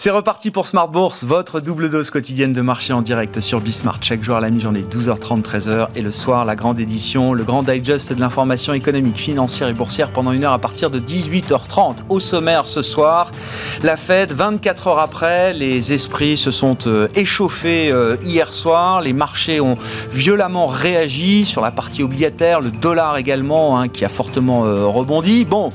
C'est reparti pour Smart Bourse, votre double dose quotidienne de marché en direct sur Bismart. Chaque jour à la mi-journée, 12h30, 13h. Et le soir, la grande édition, le grand digest de l'information économique, financière et boursière pendant une heure à partir de 18h30. Au sommaire ce soir, la Fed, 24 heures après, les esprits se sont euh, échauffés euh, hier soir. Les marchés ont violemment réagi sur la partie obligataire, le dollar également, hein, qui a fortement euh, rebondi. Bon.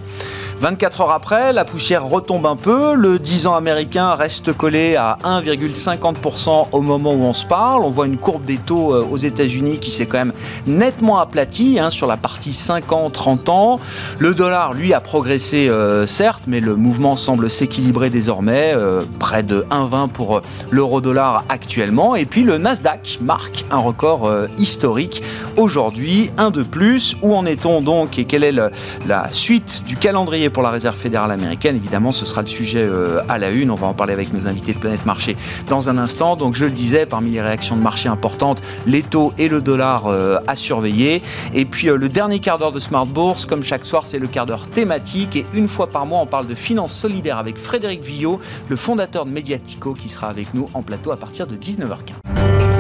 24 heures après, la poussière retombe un peu. Le 10 ans américain reste collé à 1,50% au moment où on se parle. On voit une courbe des taux euh, aux États-Unis qui s'est quand même nettement aplatie hein, sur la partie 5 ans, 30 ans. Le dollar, lui, a progressé euh, certes, mais le mouvement semble s'équilibrer désormais. Euh, près de 1,20 pour l'euro-dollar actuellement. Et puis le Nasdaq marque un record historique aujourd'hui, un de plus. Où en est-on donc et quelle est la suite du calendrier pour la Réserve fédérale américaine. Évidemment, ce sera le sujet euh, à la une. On va en parler avec nos invités de Planète Marché dans un instant. Donc, je le disais, parmi les réactions de marché importantes, les taux et le dollar euh, à surveiller. Et puis, euh, le dernier quart d'heure de Smart Bourse, comme chaque soir, c'est le quart d'heure thématique. Et une fois par mois, on parle de finances solidaires avec Frédéric Villot, le fondateur de Mediatico, qui sera avec nous en plateau à partir de 19h15.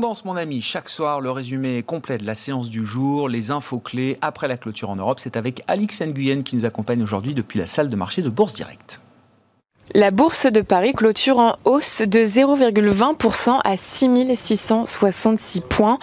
Tendance, mon ami, chaque soir, le résumé complet de la séance du jour, les infos clés après la clôture en Europe. C'est avec Alix Nguyen qui nous accompagne aujourd'hui depuis la salle de marché de Bourse Directe. La bourse de Paris clôture en hausse de 0,20% à 6666 points.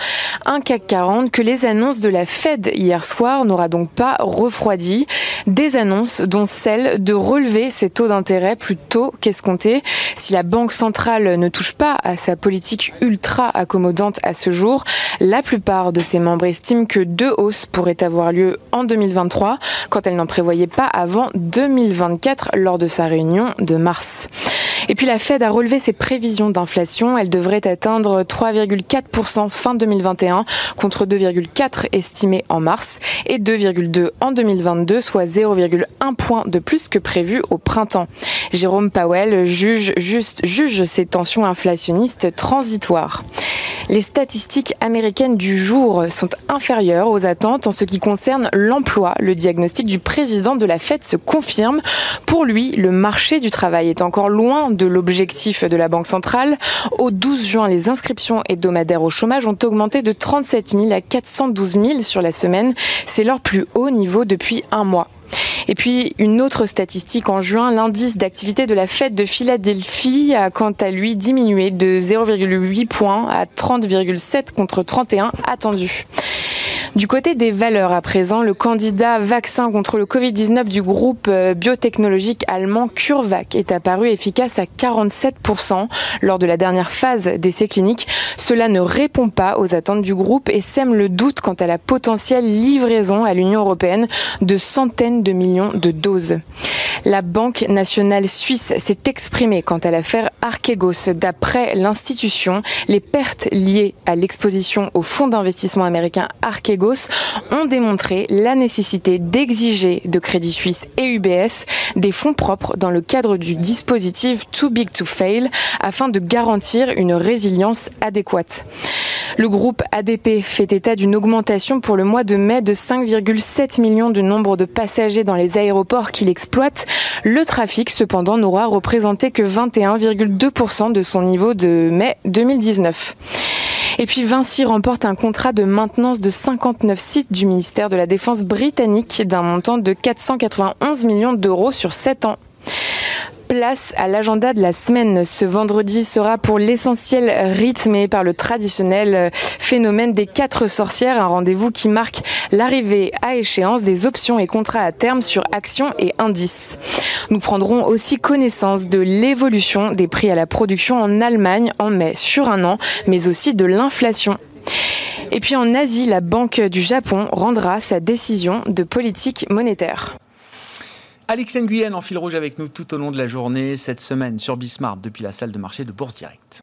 Un CAC 40 que les annonces de la Fed hier soir n'aura donc pas refroidi. Des annonces dont celle de relever ses taux d'intérêt plus tôt qu'escompté. Si la Banque centrale ne touche pas à sa politique ultra accommodante à ce jour, la plupart de ses membres estiment que deux hausses pourraient avoir lieu en 2023 quand elle n'en prévoyait pas avant 2024 lors de sa réunion de mars. Et puis la Fed a relevé ses prévisions d'inflation. Elle devrait atteindre 3,4% fin 2021 contre 2,4% estimés en mars et 2,2% en 2022, soit 0,1 point de plus que prévu au printemps. Jérôme Powell juge, juste, juge ces tensions inflationnistes transitoires. Les statistiques américaines du jour sont inférieures aux attentes en ce qui concerne l'emploi. Le diagnostic du président de la Fed se confirme. Pour lui, le marché du travail est encore loin de l'objectif de la Banque centrale. Au 12 juin, les inscriptions hebdomadaires au chômage ont augmenté de 37 000 à 412 000 sur la semaine. C'est leur plus haut niveau depuis un mois. Et puis une autre statistique en juin, l'indice d'activité de la fête de Philadelphie a quant à lui diminué de 0,8 points à 30,7 contre 31 attendu. Du côté des valeurs à présent, le candidat vaccin contre le Covid-19 du groupe euh, biotechnologique allemand CureVac est apparu efficace à 47% lors de la dernière phase d'essai cliniques. Cela ne répond pas aux attentes du groupe et sème le doute quant à la potentielle livraison à l'Union européenne de centaines de millions de doses. La Banque nationale suisse s'est exprimée quant à l'affaire Archegos. D'après l'institution, les pertes liées à l'exposition au fonds d'investissement américain Archegos ont démontré la nécessité d'exiger de Crédit Suisse et UBS des fonds propres dans le cadre du dispositif Too Big to Fail afin de garantir une résilience adéquate. Le groupe ADP fait état d'une augmentation pour le mois de mai de 5,7 millions de nombre de passagers dans les aéroports qu'il exploite. Le trafic, cependant, n'aura représenté que 21,2% de son niveau de mai 2019. Et puis Vinci remporte un contrat de maintenance de 59 sites du ministère de la Défense britannique d'un montant de 491 millions d'euros sur 7 ans. Place à l'agenda de la semaine. Ce vendredi sera pour l'essentiel rythmé par le traditionnel phénomène des quatre sorcières, un rendez-vous qui marque l'arrivée à échéance des options et contrats à terme sur actions et indices. Nous prendrons aussi connaissance de l'évolution des prix à la production en Allemagne en mai sur un an, mais aussi de l'inflation. Et puis en Asie, la Banque du Japon rendra sa décision de politique monétaire. Alex Nguyen en fil rouge avec nous tout au long de la journée cette semaine sur Bismart depuis la salle de marché de Bourse Direct.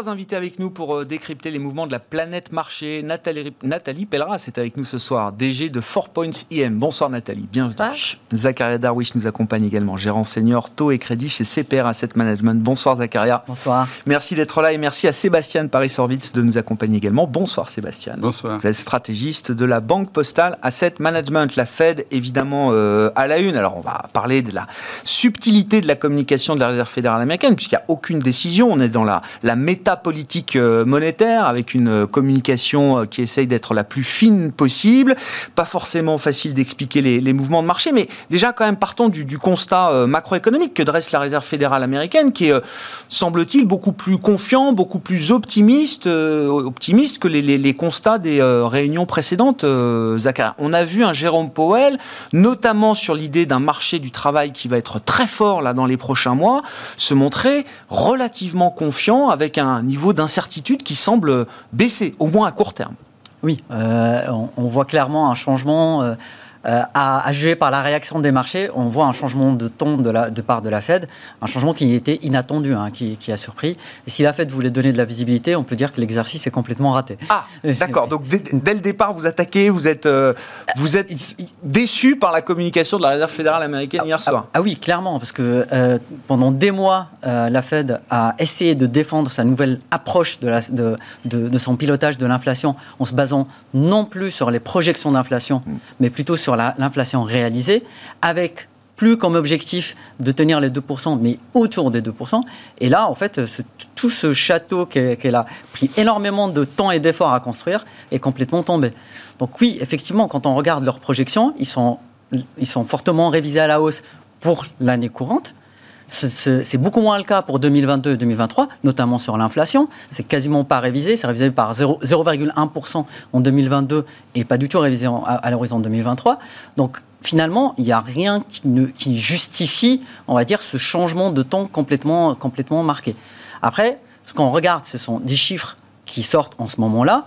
Invités avec nous pour euh, décrypter les mouvements de la planète marché. Nathalie, Nathalie Pelleras est avec nous ce soir, DG de 4 Points IM. Bonsoir Nathalie, bienvenue. Bonsoir. Zakaria Darwish nous accompagne également, gérant senior taux et crédit chez CPR Asset Management. Bonsoir Zakaria. Bonsoir. Merci d'être là et merci à Sébastien Paris-Sorvitz de nous accompagner également. Bonsoir Sébastien. Bonsoir. Vous êtes stratégiste de la Banque Postale Asset Management. La Fed, évidemment, euh, à la une. Alors on va parler de la subtilité de la communication de la Réserve fédérale américaine, puisqu'il n'y a aucune décision. On est dans la, la métapolitique euh, monétaire, avec une euh, communication euh, qui essaye d'être la plus fine possible. Pas forcément facile d'expliquer les, mouvements de marché, mais déjà quand même partons du, constat macroéconomique que dresse la Réserve fédérale américaine, qui est, semble-t-il, beaucoup plus confiant, beaucoup plus optimiste, optimiste que les, constats des réunions précédentes. On a vu un Jérôme Powell, notamment sur l'idée d'un marché du travail qui va être très fort là dans les prochains mois, se montrer relativement confiant avec un niveau d'incertitude qui semble baisser, au moins à court terme. Oui, euh, on, on, voit clairement un changement. Euh, euh, à, à, juger par la réaction des marchés, on voit un changement de ton de, la, de part de la Fed, un changement qui était inattendu, hein, qui, qui, a surpris. Et si la Fed voulait donner de la visibilité, on peut dire que l'exercice est complètement raté. Ah, d'accord. Donc dès, dès, le départ, vous attaquez, vous êtes, euh, vous êtes déçu par la communication de la Réserve fédérale américaine hier soir. Ah, ah oui, clairement, parce que euh, pendant des mois, la Fed a essayé de défendre sa nouvelle approche de, la, de, de, de son pilotage de l'inflation en se basant non plus sur les projections d'inflation, mm. mais plutôt sur l'inflation réalisée, avec plus comme objectif de tenir les 2%, mais autour des 2%. Et là, en fait, tout ce château qu'elle a pris énormément de temps et d'efforts à construire est complètement tombé. Donc oui, effectivement, quand on regarde leurs projections, ils sont, ils sont fortement révisés à la hausse pour l'année courante. C'est beaucoup moins le cas pour 2022 et 2023, notamment sur l'inflation. C'est quasiment pas révisé. C'est révisé par 0,1% en 2022 et pas du tout révisé à, l'horizon 2023. Donc, finalement, il n'y a rien qui, justifie, on va dire, ce changement de ton complètement, complètement marqué. Après, ce qu'on regarde, ce sont des chiffres qui sortent en ce moment-là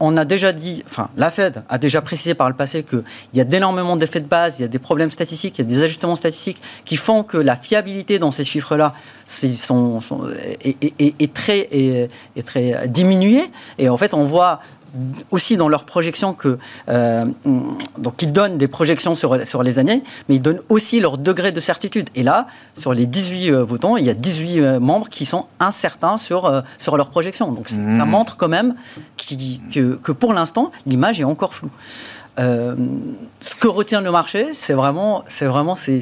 on a déjà dit, enfin, la Fed a déjà précisé par le passé qu'il y a d'énormément d'effets de base, il y a des problèmes statistiques, il y a des ajustements statistiques qui font que la fiabilité dans ces chiffres-là sont, très, est, très diminuée. Et en fait, on voit aussi dans leurs projections que euh, donc ils donnent des projections sur, sur les années, mais ils donnent aussi leur degré de certitude. Et là, sur les 18 euh, votants, il y a 18 euh, membres qui sont incertains sur, sur leurs projections. Donc mmh. ça montre quand même qui, que, que pour l'instant, l'image est encore floue. Euh, ce que retient le marché, c'est vraiment, c'est vraiment c'est,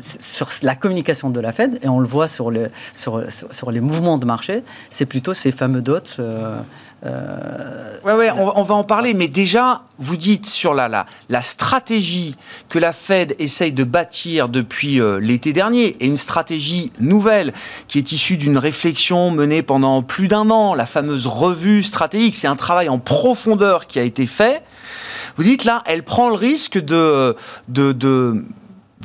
sur la communication de la Fed, et on le voit sur, le, sur, sur, sur les mouvements de marché, c'est plutôt ces fameux dots. Euh, euh, ouais, ouais, on, va en parler, mais déjà, vous dites sur la, la, la stratégie que la Fed essaye de bâtir depuis euh, l'été dernier, et une stratégie nouvelle qui est issue d'une réflexion menée pendant plus d'un an, la fameuse revue stratégique, c'est un travail en profondeur qui a été fait. Vous dites là, elle prend le risque de, de, de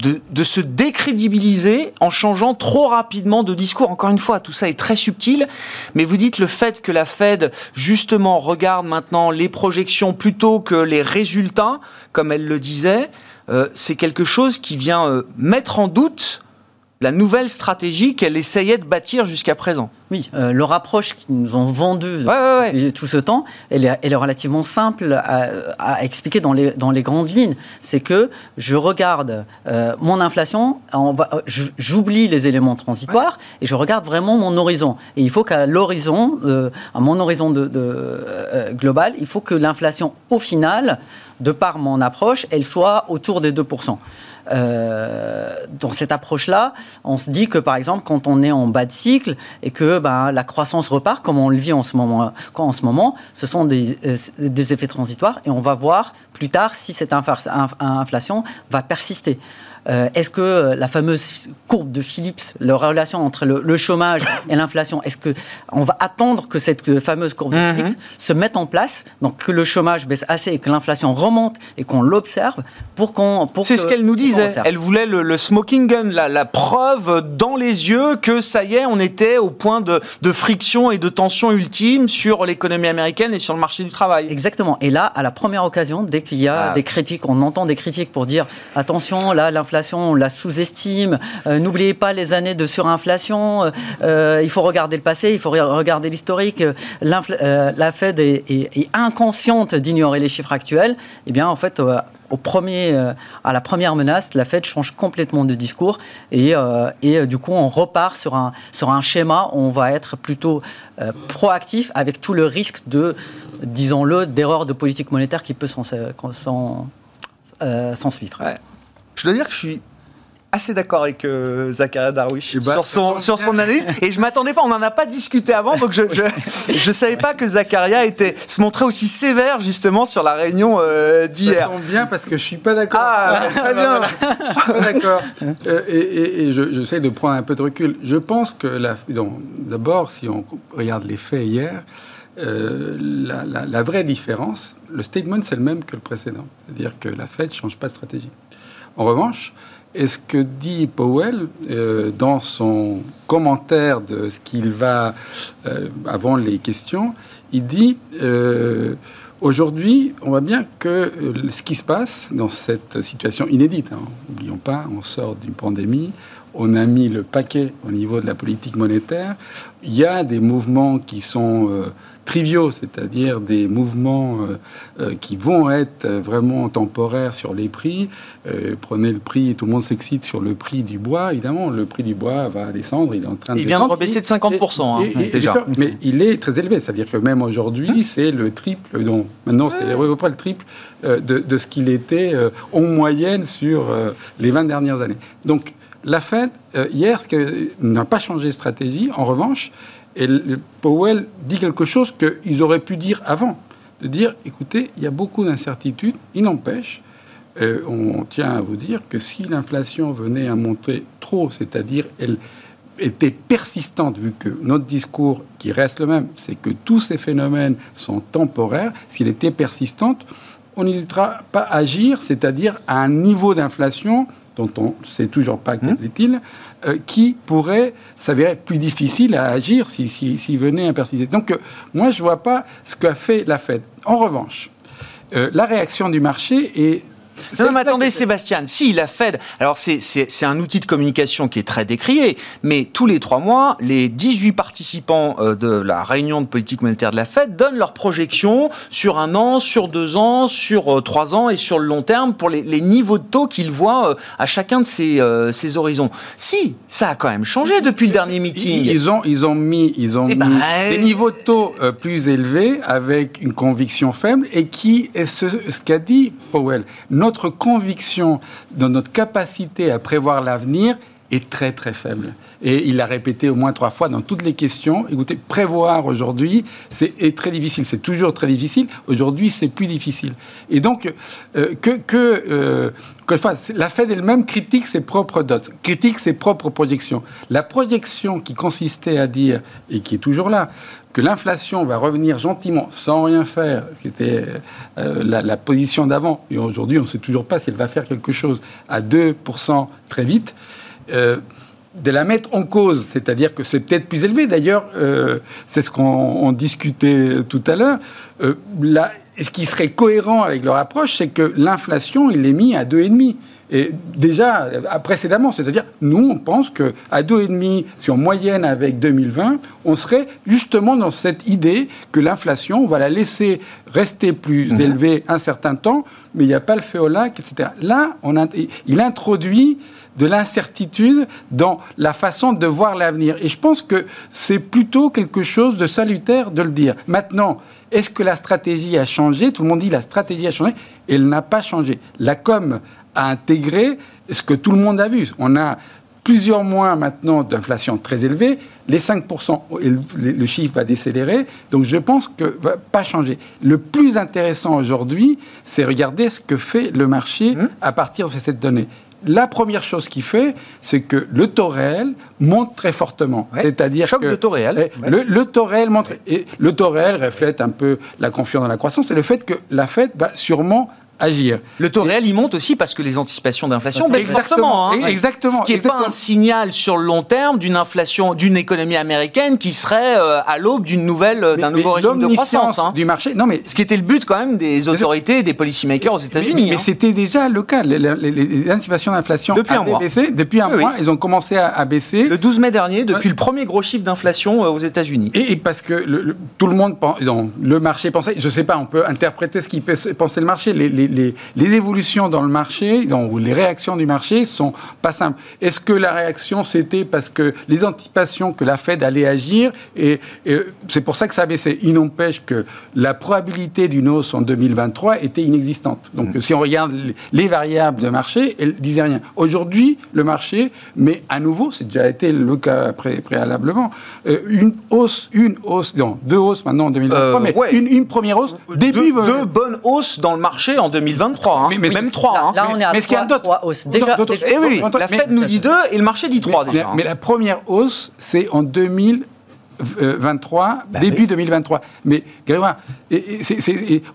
de, de, se décrédibiliser en changeant trop rapidement de discours. Encore une fois, tout ça est très subtil, mais vous dites le fait que la Fed, justement, regarde maintenant les projections plutôt que les résultats, comme elle le disait, euh, c'est quelque chose qui vient euh, mettre en doute la nouvelle stratégie qu'elle essayait de bâtir jusqu'à présent. Oui, euh, leur approche qu'ils nous ont vendue ouais, ouais, ouais. tout ce temps, elle est, elle est relativement simple à, à, expliquer dans les, dans les grandes lignes. C'est que je regarde euh, mon inflation, j'oublie les éléments transitoires et je regarde vraiment mon horizon. Et il faut qu'à l'horizon, euh, à mon horizon de, de global, il faut que l'inflation, au final, de par mon approche, elle soit autour des 2%. Euh, dans cette approche-là, on se dit que par exemple, quand on est en bas de cycle et que ben, la croissance repart, comme on le vit en ce moment, en ce moment, ce sont euh, des effets transitoires et on va voir plus tard si cette inflation va persister. Euh, Est-ce que la fameuse courbe de Phillips, la relation entre le, le chômage et l'inflation, est-ce que on va attendre que cette fameuse courbe de Phillips mm -hmm. se mette en place, donc que le chômage baisse assez et que l'inflation remonte et qu'on l'observe pour qu'on. C'est ce qu'elle nous disait. Elle voulait le, smoking gun, la, la, preuve dans les yeux que ça y est, on était au point de, de friction et de tension ultime sur l'économie américaine et sur le marché du travail. Exactement. Et là, à la première occasion, dès qu'il y a ah. des critiques, on entend des critiques pour dire attention, là, l'inflation, on la sous-estime. Euh, n'oubliez pas les années de surinflation. Euh, il faut regarder le passé, il faut regarder l'historique. Euh, la Fed est, inconsciente d'ignorer les chiffres actuels. Eh bien, en fait, au premier, euh, à la première menace, la Fed change complètement de discours et, euh, euh, du coup, on repart sur un, sur un schéma où on va être plutôt proactif avec tout le risque de, disons-le, d'erreur de politique monétaire qui peut s'en suivre. Je dois dire que je suis assez d'accord avec euh, Zakaria Darwish eh ben, sur son, sur son analyse. Et je m'attendais pas, on n'en a pas discuté avant, donc je, je, je, savais pas que Zakaria était, se montrait aussi sévère justement sur la réunion euh, d'hier. Ça tombe bien parce que je suis pas d'accord. Ah, très bien. pas d'accord. Euh, et, et, et j'essaie de prendre un peu de recul. Je pense que d'abord, si on regarde les faits hier, euh, la, la, la, vraie différence, le statement c'est le même que le précédent, c'est-à-dire que la Fed change pas de stratégie. En revanche, et ce que dit Powell euh, dans son commentaire de ce qu'il va, euh, avant les questions, il dit euh, aujourd'hui, on voit bien que ce qui se passe dans cette situation inédite, n'oublions hein, pas, on sort d'une pandémie, on a mis le paquet au niveau de la politique monétaire, il y a des mouvements qui sont triviaux, c'est-à-dire des mouvements euh, euh, qui vont être vraiment temporaires sur les prix. Euh, prenez le prix, tout le monde s'excite sur le prix du bois. Évidemment, le prix du bois va descendre, il est en train de Il vient de rebaisser de 50%. Hein, déjà. mais il est très élevé, c'est-à-dire que même aujourd'hui, c'est le triple, donc maintenant c'est à peu près le triple de, de ce qu'il était en moyenne sur les 20 dernières années. Donc, la Fed, hier, n'a pas changé de stratégie. En revanche, et Powell dit quelque chose qu'ils auraient pu dire avant. De dire, écoutez, il y a beaucoup d'incertitudes, il n'empêche, euh, on tient à vous dire que si l'inflation venait à monter trop, c'est-à-dire elle était persistante, vu que notre discours, qui reste le même, c'est que tous ces phénomènes sont temporaires, s'il était persistante, on n'hésitera pas à agir, c'est-à-dire à un niveau d'inflation dont on ne sait toujours pas quel mmh. est-il, euh, qui pourrait s'avérer plus difficile à agir s'il si, venait à persister. Donc, euh, moi, je ne vois pas ce qu'a fait la Fed. En revanche, euh, la réaction du marché est non, mais attendez, Sébastien, si la Fed, alors c'est un outil de communication qui est très décrié, mais tous les trois mois, les 18 participants euh, de la réunion de politique monétaire de la Fed donnent leurs projections sur un an, sur deux ans, sur euh, trois ans et sur le long terme pour les, niveaux de taux qu'ils voient euh, à chacun de ces, ces, horizons. Si, ça a quand même changé depuis le dernier meeting. Ils ont, ils ont mis, ils ont eh ben, des niveaux de taux plus élevés avec une conviction faible et qui est ce, ce qu'a dit Powell. Notre conviction dans notre capacité à prévoir l'avenir est très très faible. Et il l'a répété au moins trois fois dans toutes les questions. Écoutez, prévoir aujourd'hui, c'est très difficile. C'est toujours très difficile. Aujourd'hui, c'est plus difficile. Et donc, euh, que, que, euh, la Fed elle-même critique ses propres dots, critique ses propres projections. La projection qui consistait à dire, et qui est toujours là, que l'inflation va revenir gentiment, sans rien faire, qui était euh, la, position d'avant, et aujourd'hui on ne sait toujours pas si elle va faire quelque chose, à 2% très vite, euh, de la mettre en cause, c'est-à-dire que c'est peut-être plus élevé. D'ailleurs, euh, c'est ce qu'on discutait tout à l'heure. ce qui serait cohérent avec leur approche, c'est que l'inflation, il est mis à 2,5 et déjà précédemment. C'est-à-dire, nous, on pense qu'à 2,5, si on moyenne avec 2020, on serait justement dans cette idée que l'inflation, on va la laisser rester plus mhm. élevée un certain temps, mais il n'y a pas le feu au lac, etc. Là, on il introduit de l'incertitude dans la façon de voir l'avenir. Et je pense que c'est plutôt quelque chose de salutaire de le dire. Maintenant, est-ce que la stratégie a changé? Tout le monde dit la stratégie a changé. Elle n'a pas changé. La com à intégrer ce que tout le monde a vu. On a plusieurs mois maintenant d'inflation très élevée, les 5%, le chiffre va décélérer, donc je pense que va pas changer. Le plus intéressant aujourd'hui, c'est regarder ce que fait le marché mmh. à partir de cette donnée. La première chose qu'il fait, c'est que le taux réel monte très fortement. C'est-à-dire que de taux réel. Le, taux réel monte et le taux réel reflète un peu la confiance dans la croissance et le fait que la Fed va sûrement agir. Le taux réel, il monte aussi parce que les anticipations d'inflation baissent fortement. Hein. Exactement. Ce qui n'est pas un signal sur le long terme d'une inflation, d'une économie américaine qui serait euh, à l'aube d'une nouvelle, euh, d'un nouveau régime de croissance. Hein. Du marché. Non, mais ce qui était le but quand même des autorités, des policymakers aux États-Unis. Mais, hein. c'était déjà le cas. Les, les, anticipations d'inflation depuis un mois. Baissé, depuis un mois, ils ont commencé à, baisser. Le 12 mai dernier, depuis le premier gros chiffre d'inflation aux États-Unis. Et, parce que le, tout le monde, pense, le marché pensait, je ne sais pas, on peut interpréter ce qu'il pensait le marché. Les, les, évolutions dans le marché, ou les réactions du marché sont pas simples. Est-ce que la réaction, c'était parce que les anticipations que la Fed allait agir, et, c'est pour ça que ça a baissé. Il n'empêche que la probabilité d'une hausse en 2023 était inexistante. Donc, mmh. si on regarde les variables de marché, elles disaient rien. Aujourd'hui, le marché, mais à nouveau, c'est déjà été le cas préalablement, euh, une hausse, une hausse, non, deux hausses maintenant en 2023, euh, mais une, première hausse. Début, deux, deux, bonnes hausses dans le marché en 2023, hein. mais, même trois. Hein. Là, on est à trois, trois hausses. Déjà, eh oui, la Fed nous dit deux et le marché dit trois déjà. Mais, la première hausse, c'est en 2023, bah début 2023. Mais Grégoire,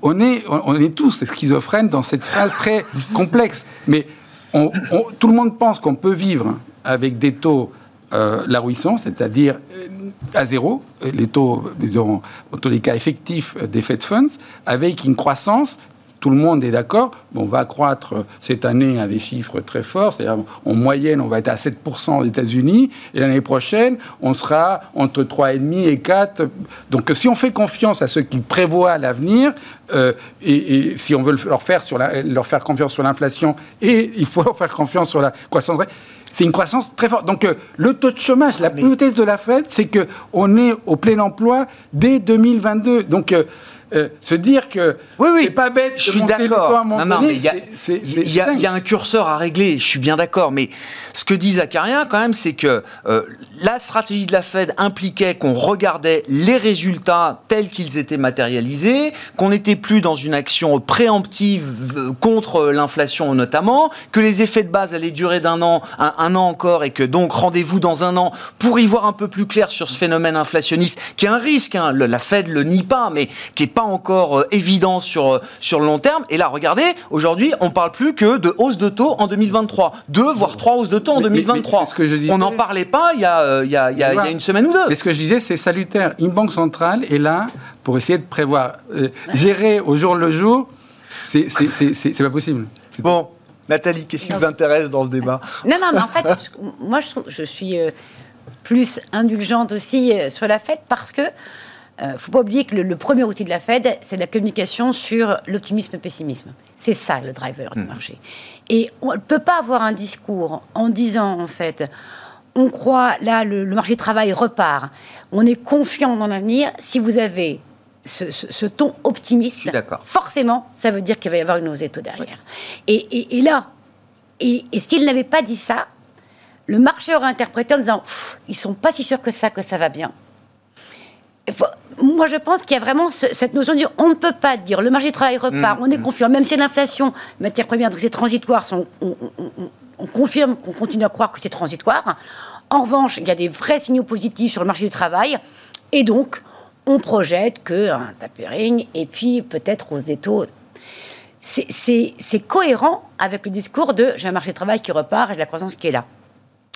on, est, on est tous schizophrènes dans cette phase très complexe. Mais tout le monde pense qu'on peut vivre avec des taux euh, larouissants, c'est-à-dire euh, à zéro, les taux, disons, en tous les cas effectifs des Fed Funds, avec une croissance tout le monde est d'accord, on va croître cette année à des chiffres très forts, c'est-à-dire en moyenne, on va être à 7% aux États-Unis, et l'année prochaine, on sera entre 3,5 et 4. Donc si on fait confiance à ceux qui prévoient l'avenir, euh, et, si on veut leur faire, sur leur faire confiance sur l'inflation, et il faut leur faire confiance sur la croissance, c'est une croissance très forte. Donc euh, le taux de chômage, la hypothèse de la Fed, c'est qu'on est au plein emploi dès 2022. Donc euh, euh, se dire que oui, oui, c'est pas bête je suis d'accord. Non, non, mais il y, a, y, a un curseur à régler. Je suis bien d'accord. Mais ce que dit Zacharien, quand même, c'est que euh, la stratégie de la Fed impliquait qu'on regardait les résultats tels qu'ils étaient matérialisés, qu'on n'était plus dans une action préemptive euh, contre l'inflation notamment, que les effets de base allaient durer d'un an, un, an encore, et que donc rendez-vous dans un an pour y voir un peu plus clair sur ce phénomène inflationniste, qui est un risque. Hein. la Fed le nie pas, mais qui est encore euh, évident sur, euh, sur le long terme. Et là, regardez, aujourd'hui, on parle plus que de hausse de taux en 2023. Deux, voire trois hausses de taux en 2023. ce que je disais, on n'en parlait pas il y, a, euh, il, y a, il, y a, une semaine ou deux. Mais ce que je disais, c'est salutaire. Une banque centrale est là pour essayer de prévoir. gérer au jour le jour, c'est pas possible. Bon, Nathalie, qu'est-ce qui vous intéresse dans ce débat? Non, non, mais en fait, moi, je, je suis plus indulgente aussi sur la fête parce que euh, ne faut pas oublier que le, premier outil de la Fed, c'est la communication sur l'optimisme et le pessimisme. C'est ça le driver du hmm. marché. Et on ne peut pas avoir un discours en disant, en fait, on croit, là, le, marché du travail repart, on est confiant dans l'avenir, si vous avez ce, ton optimiste, forcément, ça veut dire qu'il va y avoir une hausse des taux derrière. Et, là, et, s'il n'avait pas dit ça, le marché aurait interprété en disant, ils sont pas si sûrs que ça, que ça va bien moi, je pense qu'il y a vraiment cette notion de dire on ne peut pas dire le marché du travail repart, mm. on est confiant, même si l'inflation, matière première, donc c'est transitoire, on, confirme qu'on continue à croire que c'est transitoire. En revanche, il y a des vrais signaux positifs sur le marché du travail, et donc on projette que un tapering et puis peut-être aux taux. C'est cohérent avec le discours de j'ai un marché du travail qui repart et la croissance qui est là.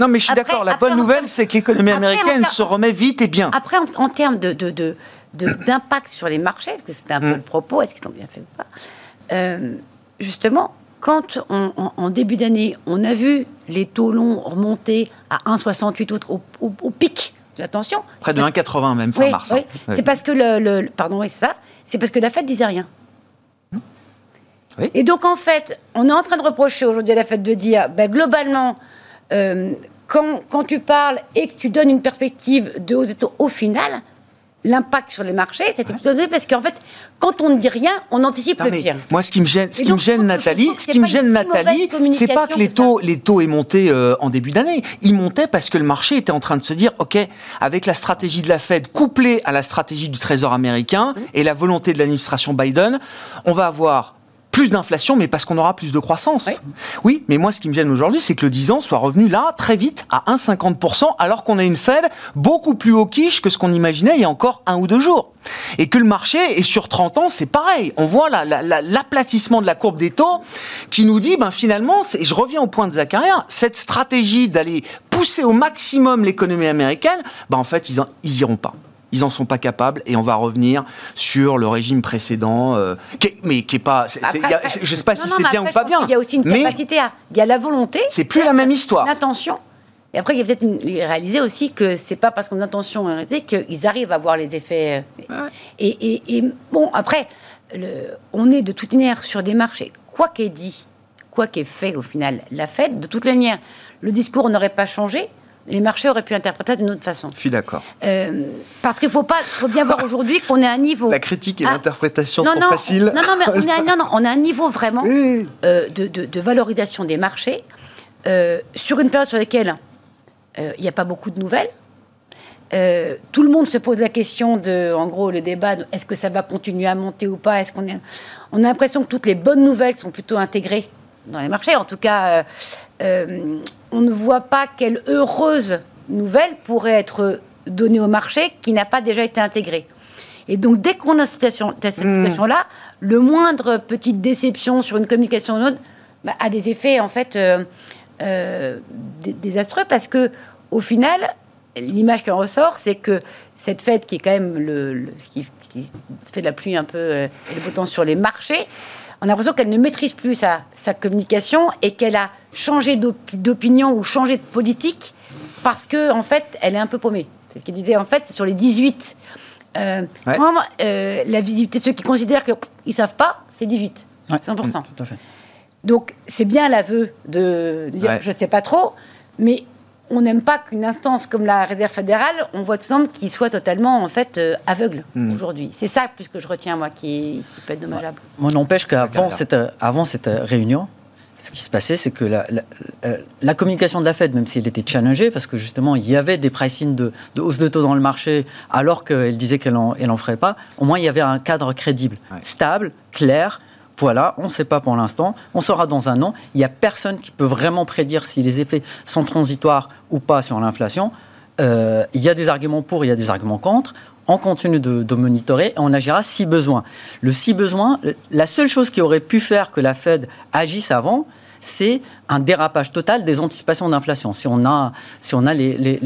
Non, mais je suis d'accord. La bonne nouvelle, c'est que l'économie américaine se remet vite et bien. Après, en, termes de, d'impact sur les marchés, parce que c'était un peu mm. le propos, est-ce qu'ils ont bien fait ou pas euh, Justement, quand en début d'année, on a vu les taux longs remonter à 1,68 au, au, pic de la tension. Près de 1,80 même fin mars. Hein. Oui. C'est parce que le, pardon, oui, c'est ça. C'est parce que la Fed disait rien. Oui. Et donc en fait, on est en train de reprocher aujourd'hui à la Fed de dire, ben, globalement, euh, quand, quand, tu parles et que tu donnes une perspective de hausse taux, au final, l'impact sur les marchés, c'était plutôt parce qu'en fait, quand on ne dit rien, on anticipe le pire. Moi, ce qui me gêne, ce qui me gêne, Nathalie, ce qui me gêne, Nathalie, c'est pas que les taux, les taux aient monté euh, en début d'année. Ils montaient parce que le marché était en train de se dire, ok, avec la stratégie de la Fed couplée à la stratégie du Trésor américain et la volonté de l'administration Biden, on va avoir plus d'inflation, mais parce qu'on aura plus de croissance. Oui. mais moi, ce qui me gêne aujourd'hui, c'est que le 10 ans soit revenu là, très vite, à 1,50%, alors qu'on a une Fed beaucoup plus haut quiche que ce qu'on imaginait il y a encore un ou deux jours. Et que le marché, et sur 30 ans, c'est pareil. On voit l'aplatissement de la courbe des taux qui nous dit, ben finalement, et je reviens au point de Zacharia, cette stratégie d'aller pousser au maximum l'économie américaine, ben en fait, ils, ils iront pas ils n'en sont pas capables et on va revenir sur le régime précédent, euh, mais qui est pas. je ne sais pas si c'est bien ou pas bien. Il y a aussi une capacité à. Il y a la volonté. C'est plus la même histoire. L'attention. Et après, il y a peut-être réaliser aussi que c'est pas parce qu'on a l'intention arrêtée qu'ils arrivent à voir les effets. Euh, et, bon, après, le, on est de toute manière sur des marchés. Quoi qu'ait dit, quoi qu'ait fait au final la Fed, de toute manière, le discours n'aurait pas changé les marchés auraient pu interpréter d'une autre façon. Je suis d'accord. Euh, parce qu'il faut pas, faut bien voir aujourd'hui qu'on est à un niveau. La critique et ah. l'interprétation sont faciles. Non, non, mais on est, à, non, on a un niveau vraiment euh, de, valorisation des marchés euh, sur une période sur laquelle il n'y a pas beaucoup de nouvelles. tout le monde se pose la question de, en gros, le débat est-ce que ça va continuer à monter ou pas? Est-ce qu'on on a l'impression que toutes les bonnes nouvelles sont plutôt intégrées dans les marchés. En tout cas, on ne voit pas quelle heureuse nouvelle pourrait être donnée au marché qui n'a pas déjà été intégrée. Et donc, dès qu'on a cette hmm. situation-là, le moindre petite déception sur une communication ou une autre bah, a des effets, en fait, euh, euh, désastreux parce que, au final, l'image qui en ressort, c'est que cette fête qui est quand même le, ce qui, fait de la pluie un peu euh, et le beau temps sur les marchés, on a l'impression qu'elle ne maîtrise plus sa, sa communication et qu'elle a changé d'opinion ou changé de politique parce que en fait, elle est un peu paumée. C'est ce qu'il disait. En fait, sur les 18, euh, euh, la visibilité, ceux qui considèrent qu'ils ne savent pas, c'est 18. 100%. tout à fait. Donc, c'est bien l'aveu de dire je ne sais pas trop, mais on n'aime pas qu'une instance comme la Réserve fédérale, on voit tout simplement qu'il soit totalement en fait euh, aveugle hmm. aujourd'hui. C'est ça plus que je retiens moi qui, peut être dommageable. Moi n'empêche qu'avant cette, avant cette réunion, ce qui se passait, c'est que la, la, communication de la Fed, même si elle était challengée, parce que justement il y avait des pricing de, de hausse de taux dans le marché, alors qu'elle disait qu'elle n'en en ferait pas, au moins il y avait un cadre crédible, stable, clair, voilà, on ne sait pas pour l'instant, on saura dans un an. Il n'y a personne qui peut vraiment prédire si les effets sont transitoires ou pas sur l'inflation. Euh, il y a des arguments pour, il y a des arguments contre. On continue de, monitorer et on agira si besoin. Le si besoin, la seule chose qui aurait pu faire que la Fed agisse avant, c'est un dérapage total des anticipations d'inflation. Si on a, si on a les,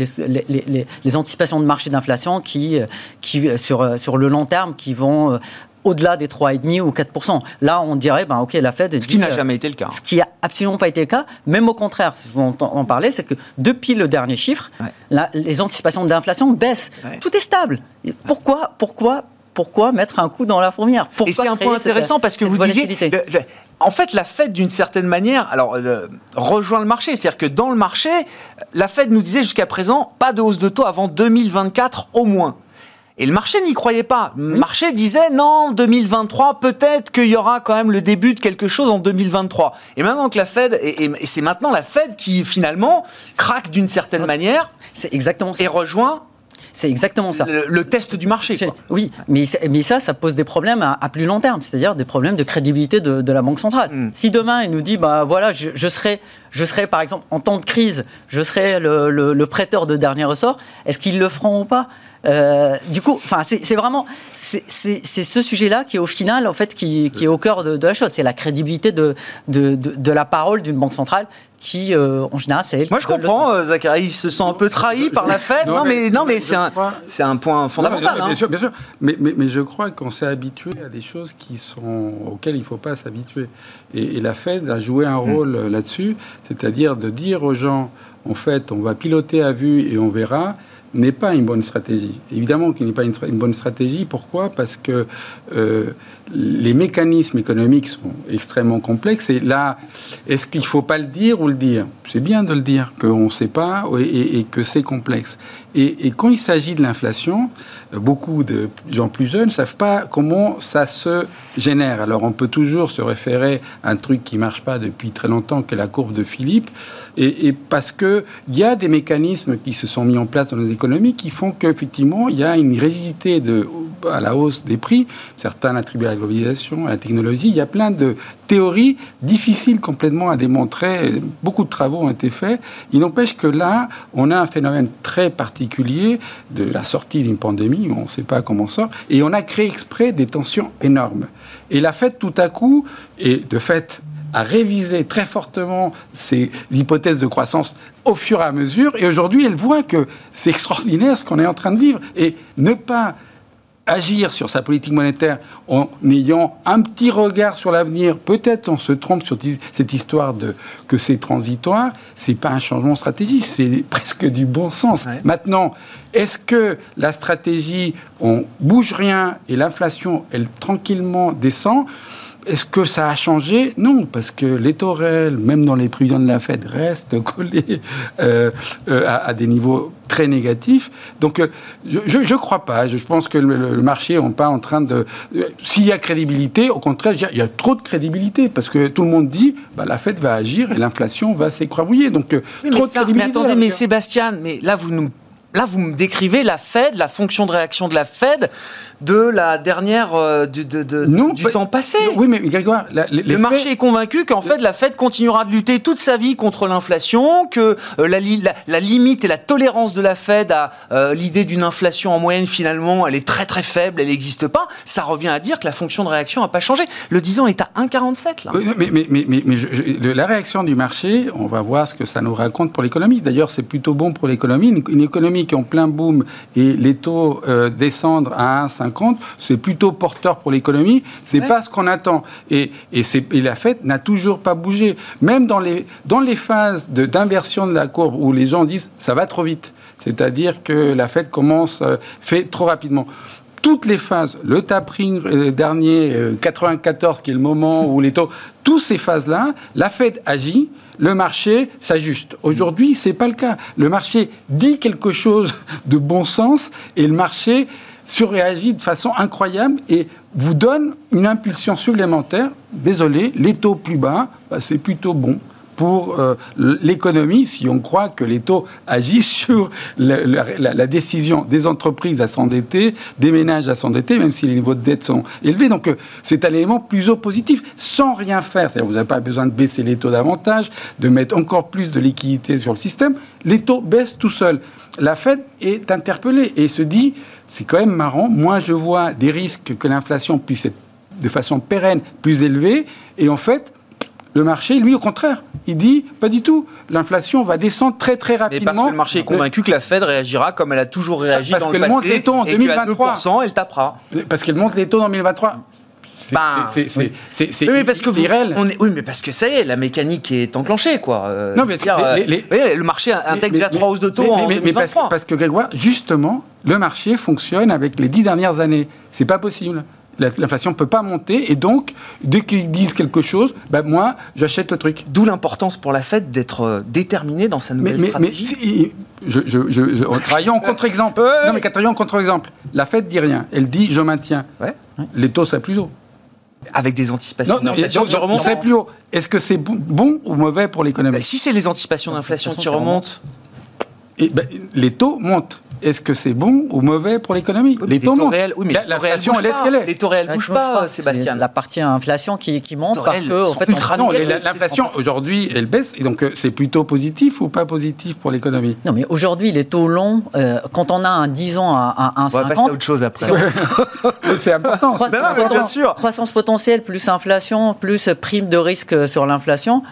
anticipations de marché d'inflation qui, qui sur, sur le long terme, qui vont au-delà des 3,5 ou 4% Là, on dirait, ben, OK, la Fed. Ce qui n'a jamais été le cas. Ce qui n'a absolument pas été le cas. Même au contraire, ce dont on parlait, c'est que depuis le dernier chiffre, les anticipations d'inflation baissent. Tout est stable. Pourquoi, pourquoi, pourquoi mettre un coup dans la fourmière Et c'est un point intéressant parce que vous disiez, en fait, la Fed, d'une certaine manière, alors euh, rejoint le marché. C'est-à-dire que dans le marché, la Fed nous disait jusqu'à présent pas de hausse de taux avant 2024 au moins. Et le marché n'y croyait pas. Le marché disait non, 2023, peut-être qu'il y aura quand même le début de quelque chose en 2023. Et maintenant que la Fed, et, c'est maintenant la Fed qui finalement craque d'une certaine manière. C'est exactement ça. Et rejoint c'est exactement ça. Le, test du marché. Oui, mais, mais ça, ça pose des problèmes à, plus long terme, c'est-à-dire des problèmes de crédibilité de, la Banque centrale. Hmm. Si demain, il nous dit, bah voilà, je, serai, je serai, par exemple, en temps de crise, je serai le, le prêteur de dernier ressort, est-ce qu'ils le feront ou pas? Euh, du coup, enfin, c'est vraiment c'est ce sujet-là qui est au final en fait qui, qui est au cœur de, la chose. C'est la crédibilité de, de, de, la parole d'une banque centrale qui, euh, en général, c'est Moi, je comprends, euh, Zachary, il se sent un peu trahi par la Fed. Non, mais, non, mais, c'est un, un, point fondamental. bien, hein. sûr, bien sûr. Mais, mais, mais je crois qu'on s'est habitué à des choses qui sont, auxquelles il ne faut pas s'habituer. Et, et, la Fed a joué un rôle mm. là-dessus, c'est-à-dire de dire aux gens, en fait, on va piloter à vue et on verra n'est pas une bonne stratégie. Évidemment qu'il n'est pas une, bonne stratégie. Pourquoi? Parce que euh, les mécanismes économiques sont extrêmement complexes. Et là, est-ce qu'il ne faut pas le dire ou le dire? C'est bien de le dire, qu'on ne sait pas et, que c'est complexe. Et, quand il s'agit de l'inflation, beaucoup de gens plus jeunes ne savent pas comment ça se génère. Alors on peut toujours se référer à un truc qui ne marche pas depuis très longtemps, qui est la courbe de Philippe. Et, parce qu'il y a des mécanismes qui se sont mis en place dans les l'économie qui font qu'effectivement, il y a une rigidité de, à la hausse des prix. Certains l'attribuent à globalisation, à la technologie. Il y a plein de théories difficiles complètement à démontrer. Beaucoup de travaux ont été faits. Il n'empêche que là, on a un phénomène très particulier de la sortie d'une pandémie. On ne sait pas comment on sort. Et on a créé exprès des tensions énormes. Et la fête, tout à coup, et de fait, a révisé très fortement ses hypothèses de croissance au fur et à mesure. Et aujourd'hui, elle voit que c'est extraordinaire ce qu'on est en train de vivre. Et ne pas agir sur sa politique monétaire en ayant un petit regard sur l'avenir, peut-être on se trompe sur cette histoire de que c'est transitoire, c'est pas un changement stratégique, c'est presque du bon sens. Maintenant, est-ce que la stratégie, on bouge rien et l'inflation, elle tranquillement descend? Est-ce que ça a changé Non, parce que les taux réels, même dans les prévisions de la Fed, restent collés euh, euh, à, des niveaux très négatifs. Donc, euh, je ne crois pas. Je, pense que le, marché n'est pas en train de... S'il y a crédibilité, au contraire, il y a trop de crédibilité, parce que tout le monde dit, bah, la Fed va agir et l'inflation va s'écroibouiller. Donc, trop de crédibilité. Mais attendez, mais Sébastien, mais là, vous nous là, vous me décrivez la Fed, la fonction de réaction de la Fed de la dernière euh, du temps passé. Oui, mais Grégoire, le marché est convaincu qu'en fait la Fed continuera de lutter toute sa vie contre l'inflation, que euh, la, limite et la tolérance de la Fed à euh, l'idée d'une inflation en moyenne finalement, elle est très très faible, elle n'existe pas. Ça revient à dire que la fonction de réaction n'a pas changé. Le 10 ans est à 1,47 là. mais, mais, mais, mais la réaction du marché, on va voir ce que ça nous raconte pour l'économie. D'ailleurs, c'est plutôt bon pour l'économie. Une, économie qui est en plein boom et les taux descendent à 1,5 c'est plutôt porteur pour l'économie. C'est pas ce qu'on attend. Et, et, la Fed n'a toujours pas bougé. Même dans les, dans les phases d'inversion de, la courbe où les gens disent ça va trop vite, c'est-à-dire que la Fed commence, euh, fait trop rapidement toutes les phases, le tapering euh, dernier, 94, euh, qui est le moment où les taux, toutes ces phases-là, la Fed agit, le marché s'ajuste. Aujourd'hui, c'est pas le cas. Le marché dit quelque chose de bon sens et le marché surréagit de façon incroyable et vous donne une impulsion supplémentaire. Désolé, les taux plus bas, bah, c'est plutôt bon pour euh, l'économie si on croit que les taux agissent sur la, décision des entreprises à s'endetter, des ménages à s'endetter, même si les niveaux de dette sont élevés. Donc euh, c'est un élément plutôt positif, sans rien faire. C'est-à-dire vous n'avez pas besoin de baisser les taux davantage, de mettre encore plus de liquidité sur le système. Les taux baissent tout seuls. La Fed est interpellée et se dit c'est quand même marrant. Moi, je vois des risques que l'inflation puisse être de façon pérenne plus élevée. Et en fait, le marché, lui, au contraire, il dit pas du tout. L'inflation va descendre très très rapidement. parce que le marché est convaincu que la Fed réagira comme elle a toujours réagi parce dans le passé. Parce qu'elle monte les taux en 2023. elle tapera. Parce qu'elle monte les taux en 2023. C'est oui. oui, parce que oui, mais parce que ça y est, la mécanique est enclenchée, quoi. Euh, non, mais euh, le marché intègre déjà trois hausses de taux en 2023. Mais parce, que Grégoire, justement, le marché fonctionne avec les dix dernières années. C'est pas possible. L'inflation ne peut pas monter et donc, dès qu'ils disent quelque chose, ben moi, j'achète le truc. D'où l'importance pour la Fed d'être euh, déterminée dans sa nouvelle stratégie. Mais je, je, je, travaillons en contre-exemple. non, mais en contre-exemple. La Fed dit rien. Elle dit je maintiens. Ouais. Les taux seraient plus hauts avec des anticipations d'inflation qui remontent. plus haut. Est-ce que c'est bon, ou mauvais pour l'économie? Bah, Si c'est les anticipations d'inflation qui remontent. Et ben, les taux montent est-ce que c'est bon ou mauvais pour l'économie? Les taux, réels, oui, mais l'inflation, elle est ce qu'elle est. Les taux réels ne bougent pas, Sébastien. La partie inflation qui, qui monte parce que, en fait, non, l'inflation aujourd'hui, elle baisse, et donc euh, c'est plutôt positif ou pas positif pour l'économie? Non, mais aujourd'hui, les taux longs, euh, quand on a un 10 ans à, un 50... On va passer à autre chose après. c'est important. Croissance, non, bien sûr. croissance potentielle plus inflation, plus prime de risque sur l'inflation,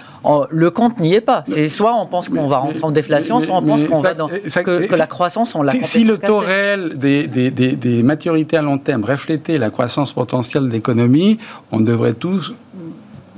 le compte n'y est pas. C'est soit on pense qu'on va rentrer en déflation, soit on pense qu'on va dans, que, la croissance, on la si, le taux réel des, des, des, maturités à long terme reflétait la croissance potentielle de l'économie, on devrait tous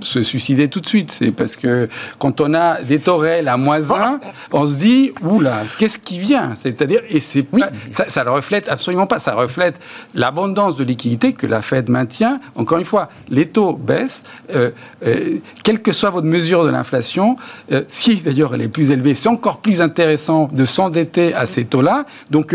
se suicider tout de suite. C'est parce que quand on a des taux réels à moins 1, on se dit, oula, qu'est-ce qui vient? C'est-à-dire, et c'est ça, ça le reflète absolument pas. Ça reflète l'abondance de liquidités que la Fed maintient. Encore une fois, les taux baissent, euh, euh, quelle que soit votre mesure de l'inflation. Euh, si d'ailleurs elle est plus élevée, c'est encore plus intéressant de s'endetter à ces taux-là. Donc,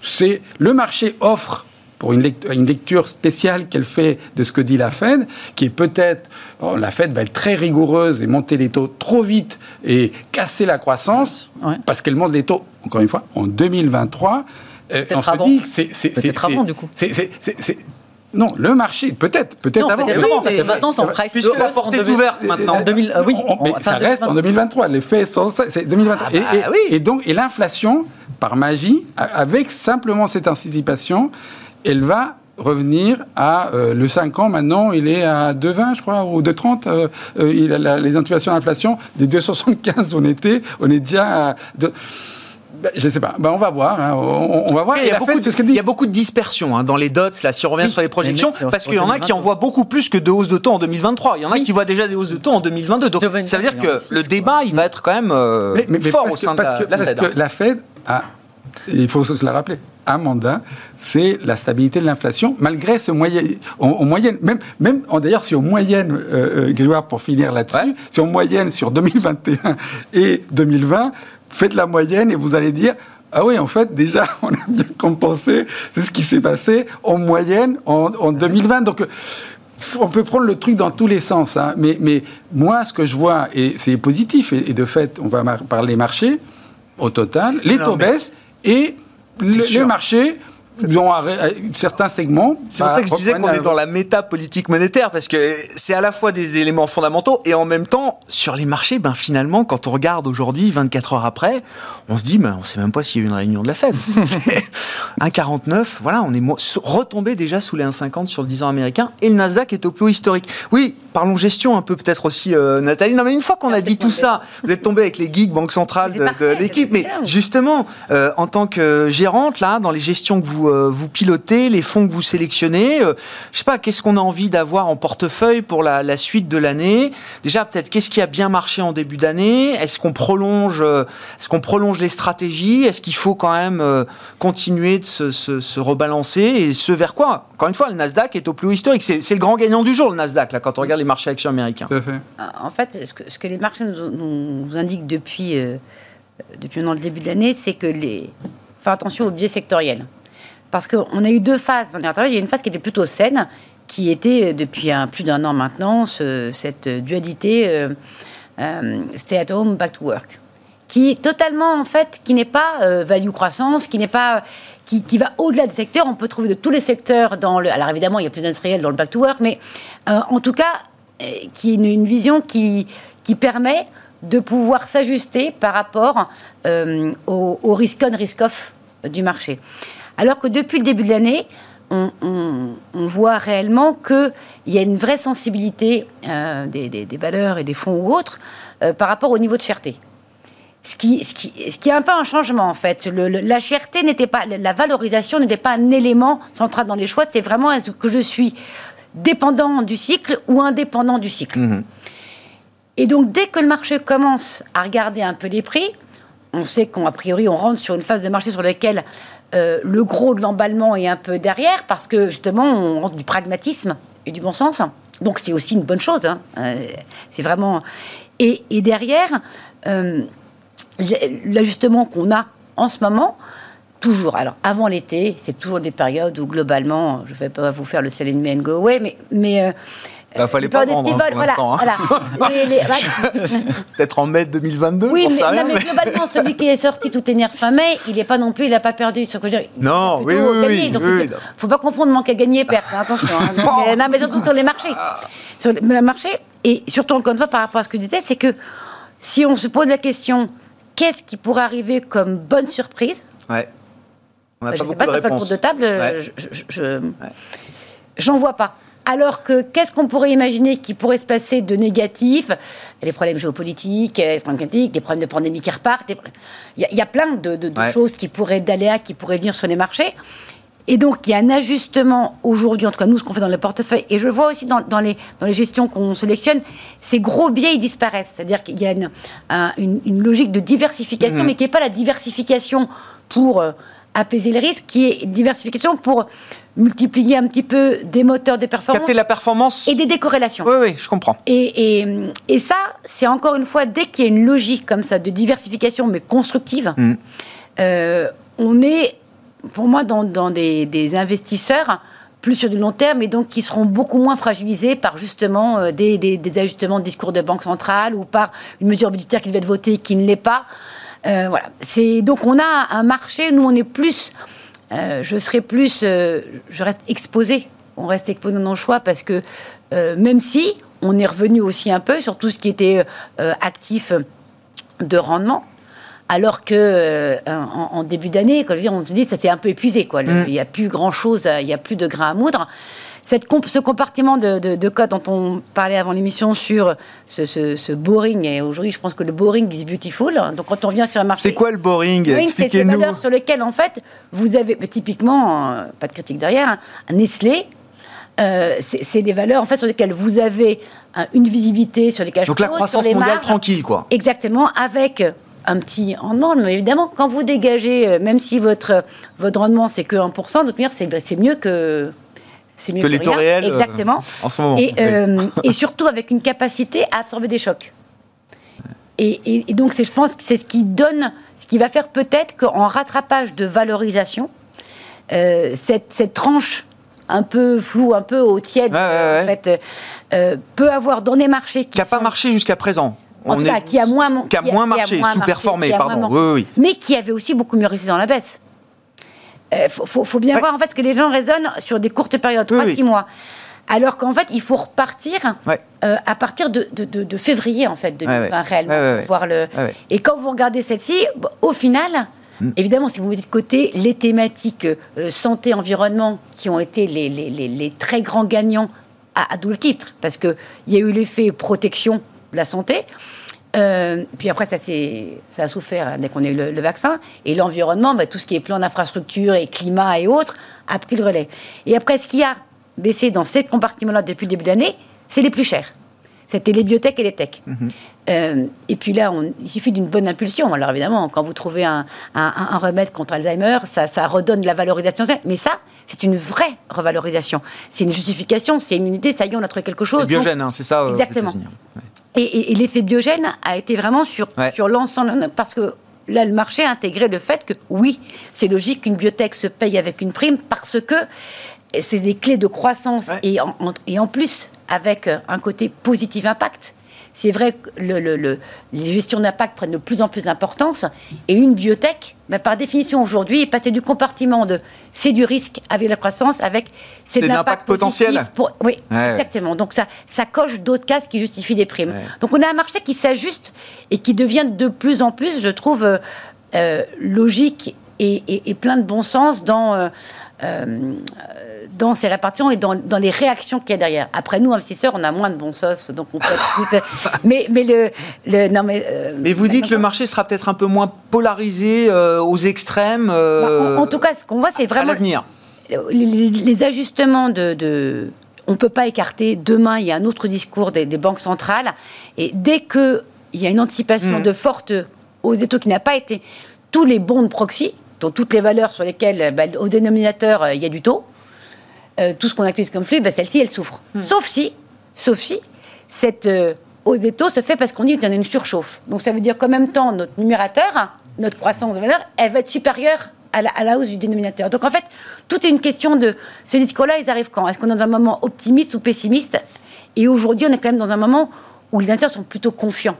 c'est le marché offre pour une lecture, une lecture spéciale qu'elle fait de ce que dit la Fed, qui est peut-être, la Fed va être très rigoureuse et monter les taux trop vite et casser la croissance, parce qu'elle monte les taux, encore une fois, en 2023. Euh, peut-être avant. C'est avant, du coup. Non, le marché, peut-être, peut-être avant. Peut avant, parce que maintenant, c'est en price Puisque la porte est ouverte maintenant. En 2000, euh, oui, mais ça reste en 2023. Les faits sont c'est 2023. Ah bah, et, oui. et, donc, et l'inflation, par magie, avec simplement cette anticipation, elle va revenir à euh, le 5 ans maintenant, il est à 2,20 je crois, ou 2,30. Euh, euh, il a les anticipations d'inflation des 2,75 on était, on est déjà à... Ben, je ne sais pas. Ben, on va voir. Hein. On, va voir. Il y, a beaucoup de, il y a beaucoup de dispersion hein, dans les dots. Là, si on revient sur les projections, parce qu'il y en a qui en voient beaucoup plus que de hausses de taux en 2023. Il y en a qui voient déjà des hausses de taux en 2022. Donc, ça veut dire que le débat, il va être quand même fort au sein de la, que, la Fed. Parce que la Fed a, il faut se la rappeler, un mandat, c'est la stabilité de l'inflation, malgré ce moyen, en, moyenne, même, même d'ailleurs, si en moyenne, euh, euh pour finir là-dessus, si en moyenne sur 2021 et 2020, faites la moyenne et vous allez dire, ah oui, en fait, déjà, on a bien compensé, c'est ce qui s'est passé en moyenne en, 2020. Donc, on peut prendre le truc dans tous les sens, hein. mais, mais moi, ce que je vois, et c'est positif, et, de fait, on va parler marché, au total, les taux baissent, et le, marché dont certains segments. C'est pour ça que je disais qu'on est dans la méta politique monétaire, parce que c'est à la fois des éléments fondamentaux et en même temps, sur les marchés, ben finalement, quand on regarde aujourd'hui, 24 heures après, on se dit, ben, on ne sait même pas s'il y a eu une réunion de la Fed. 1,49, voilà, on est retombé déjà sous les 1,50 sur le 10 ans américain et le Nasdaq est au plus haut historique. Oui, parlons gestion un peu peut-être aussi, euh, Nathalie. Non, mais une fois qu'on a dit tout ça, vous êtes tombé avec les geeks Banque Centrale de, l'équipe, mais justement, euh, en tant que gérante, là, dans les gestions que vous, euh, vous pilotez, les fonds que vous sélectionnez, je sais pas, qu'est-ce qu'on a envie d'avoir en portefeuille pour la, la suite de l'année? Déjà, peut-être, qu'est-ce qui a bien marché en début d'année? Est-ce qu'on prolonge, est-ce qu'on prolonge les stratégies? Est-ce qu'il faut quand même continuer de se, se, rebalancer? Et ce vers quoi? Encore une fois, le Nasdaq est au plus haut historique. C'est le grand gagnant du jour, le Nasdaq, là, quand on regarde les marchés actions américains. En fait, ce que, ce que, les marchés nous, indiquent depuis, euh, depuis le début de l'année, c'est que les. Faire attention aux biais sectoriels. Parce qu'on a eu deux phases dans les Il y a une phase qui était plutôt saine, qui était euh, depuis un, plus d'un an maintenant cette dualité euh, stay at home, back to work, qui est totalement en fait, qui n'est pas value croissance, qui n'est pas qui, qui, va au-delà des secteurs. On peut trouver de tous les secteurs dans le. Alors évidemment, il y a plus d'industriels dans le back to work, mais en tout cas, euh, qui est une, vision qui, qui permet de pouvoir s'ajuster par rapport euh, au, risk-on, risk-off du marché. Alors que depuis le début de l'année, on, voit réellement qu'il y a une vraie sensibilité euh, des, des, valeurs et des fonds ou autres par rapport au niveau de cherté. Ce qui, ce, qui, ce qui est un peu un changement en fait. la cherté n'était pas, la valorisation n'était pas un élément central dans les choix, c'était vraiment est-ce que je suis dépendant du cycle ou indépendant du cycle. Mhm. Et donc, dès que le marché commence à regarder un peu les prix, on sait qu'en priori, on rentre sur une phase de marché sur laquelle euh, le gros de l'emballement est un peu derrière, parce que justement, on rentre du pragmatisme et du bon sens. Donc, c'est aussi une bonne chose. Hein. Euh, c'est vraiment. Et, derrière, euh, l'ajustement qu'on a en ce moment, toujours. Alors, avant l'été, c'est toujours des périodes où, globalement, je ne vais pas vous faire le selling me and go away, mais. mais euh, il bah, fallait pas vendre, hein, voilà, voilà. Peut-être en mai 2022, oui, mais, non, mais, globalement, celui qui est sorti tout énervé fin mai, il n'est pas non plus, il n'a pas perdu. Je non, oui, oui, gagné. Donc, ne faut pas confondre manque à gagner et perte, hein, attention. Hein. Euh, non, mais surtout sur les marchés. Sur les marchés, et surtout, encore une fois, par rapport à ce que je disais, c'est que si on se pose la question, qu'est-ce qui pourrait arriver comme bonne surprise ouais. On je ne sais pas, ça fait le tour de table. Je, j'en vois pas. Alors que qu'est-ce qu'on pourrait imaginer qui pourrait se passer de négatif? Les problèmes géopolitiques, les problèmes des problèmes de pandémie qui repartent. Il y, a plein de, choses qui pourraient, d'aléas qui pourraient venir sur les marchés. Et donc, il y a un ajustement aujourd'hui, en tout cas nous, ce qu'on fait dans le portefeuille, et je vois aussi dans, les, dans les gestions qu'on sélectionne, ces gros biais, ils disparaissent. C'est-à-dire qu'il y a une, une, logique de diversification, mmh. mais qui n'est pas la diversification pour euh, apaiser les risques, qui est diversification pour multiplier un petit peu des moteurs de performance. Capter la performance. Et des décorrélations. Oui, oui, je comprends. Et, et, et ça, c'est encore une fois, dès qu'il y a une logique comme ça de diversification, mais constructive, mm. euh, on est pour moi, dans, des, investisseurs plus sur du long terme et donc qui seront beaucoup moins fragilisés par justement euh, des, ajustements de discours de banque centrale ou par une mesure budgétaire qui devait être votée qui ne l'est pas. Euh, voilà. C'est donc on a un marché. Nous, on est plus. Euh, je serais plus. je reste exposé. On reste exposé dans nos choix parce que même si on est revenu aussi un peu sur tout ce qui était actif de rendement alors que euh, en, début d'année, on se dit ça s'est un peu épuisé, quoi. Mm. Il n'y a plus grand chose, il n'y a plus de grain à moudre. Cette ce compartiment de, de, code dont on parlait avant l'émission sur ce, boring, et aujourd'hui je pense que le boring is beautiful. Donc quand on vient sur un marché. C'est quoi le boring, boring C'est ces valeurs sur lesquelles en fait vous avez typiquement, euh, pas de critique derrière, un hein, Nestlé. Euh, c'est des valeurs en fait sur lesquelles vous avez une visibilité sur les cash Donc la croissance mondiale tranquille quoi. Exactement avec un petit rendement, mais évidemment, quand vous dégagez, euh, même si votre, votre rendement c'est que 1%, de c'est mieux que. C'est mieux que, les taux réels. Euh, Exactement. en ce moment. Euh, et, surtout avec une capacité à absorber des chocs. Et, donc, je pense que c'est ce qui donne, ce qui va faire peut-être qu'en rattrapage de valorisation, cette, cette, tranche un peu floue, un peu au tiède, en fait, peut avoir dans des marchés qui. n'a pas marché jusqu'à présent en tout cas, qui a moins, qui a moins marché, sous-performé, pardon. Oui, oui. Mais qui avait aussi beaucoup mieux réussi dans la baisse. Il euh, faut, bien voir en fait que les gens raisonnent sur des courtes périodes, 3-6 mois. Alors qu'en fait, il faut repartir euh, à partir de, de, février, en fait, 2020, réellement. Voir le... Et quand vous regardez celle-ci, au final, hmm. Évidemment, si vous mettez de côté les thématiques euh, santé, environnement, qui ont été les, les, les, très grands gagnants à, à double titre, parce qu'il y a eu l'effet protection de la santé. Euh, puis après, ça, ça a souffert hein, dès qu'on a eu le, vaccin. Et l'environnement, bah, tout ce qui est plan d'infrastructure et climat et autres, a pris le relais. Et après, ce qui a baissé dans ces compartiments-là depuis le début de l'année, c'est les plus chers. C'était les biotech et les tech. Mhm. Euh, et puis là, on, il suffit d'une bonne impulsion. Alors évidemment, quand vous trouvez un, un, remède contre Alzheimer, ça, ça, redonne de la valorisation. Mais ça, c'est une vraie revalorisation. C'est une justification, c'est une unité. Ça y est, on a trouvé quelque chose. C'est biogène, hein, c'est ça euh, Exactement. Et, l'effet biogène a été vraiment sur, sur l'ensemble, parce que là, le marché a intégré le fait que oui, c'est logique qu'une biotech se paye avec une prime parce que c'est des clés de croissance et, et en plus avec un côté positif impact c'est vrai que le, les gestions d'impact prennent de plus en plus d'importance. Et une biotech, ben, par définition aujourd'hui, est passée du compartiment de c'est du risque avec la croissance, avec c'est de l'impact potentiel. oui, exactement. Donc ça, ça coche d'autres cases qui justifient des primes. Donc on a un marché qui s'ajuste et qui devient de plus en plus, je trouve, euh, euh, logique et, plein de bon sens dans. Euh, dans ces répartitions et dans, les réactions qu'il y a derrière. Après, nous, investisseurs, on a moins de bon sens, donc on peut plus. mais, mais, le, le, non, mais, euh, mais vous dites que le marché sera peut-être un peu moins polarisé euh, aux extrêmes. Euh, bah, en, tout cas, ce qu'on voit, c'est vraiment. l'avenir. Les, ajustements de, on ne peut pas écarter. Demain, il y a un autre discours des, banques centrales. Et dès qu'il y a une anticipation mm. de forte aux états qui n'a pas été, tous les bons de proxy, toutes les valeurs sur lesquelles, bah, au dénominateur, il y a du taux, euh, tout ce qu'on accuse comme flux, ben, celle-ci, elle souffre. Hmm. Sauf si, sauf si, cette euh, hausse des taux se fait parce qu'on dit qu'il y a une surchauffe. Donc ça veut dire qu'en même temps, notre numérateur, notre croissance de valeur, elle va être supérieure à la, hausse du dénominateur. Donc en fait, tout est une question de ces discours-là, ils arrivent quand? Est-ce qu'on est dans un moment optimiste ou pessimiste? Et aujourd'hui, on est quand même dans un moment où les investisseurs sont plutôt confiants.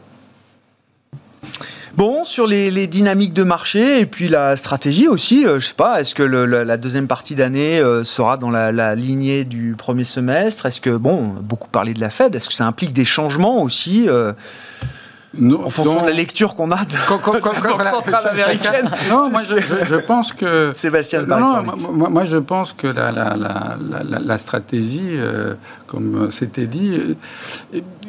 Bon, sur les, dynamiques de marché et puis la stratégie aussi, euh, je sais pas, est-ce que la deuxième partie d'année euh, sera dans la, lignée du premier semestre? Est-ce que, bon, beaucoup parlé de la Fed, est-ce que ça implique des changements aussi euh, en fonction de la lecture qu'on a de la Banque centrale américaine? Non, moi je, pense que Sébastien. Non, moi, je pense que la, la, la, la stratégie, comme c'était dit,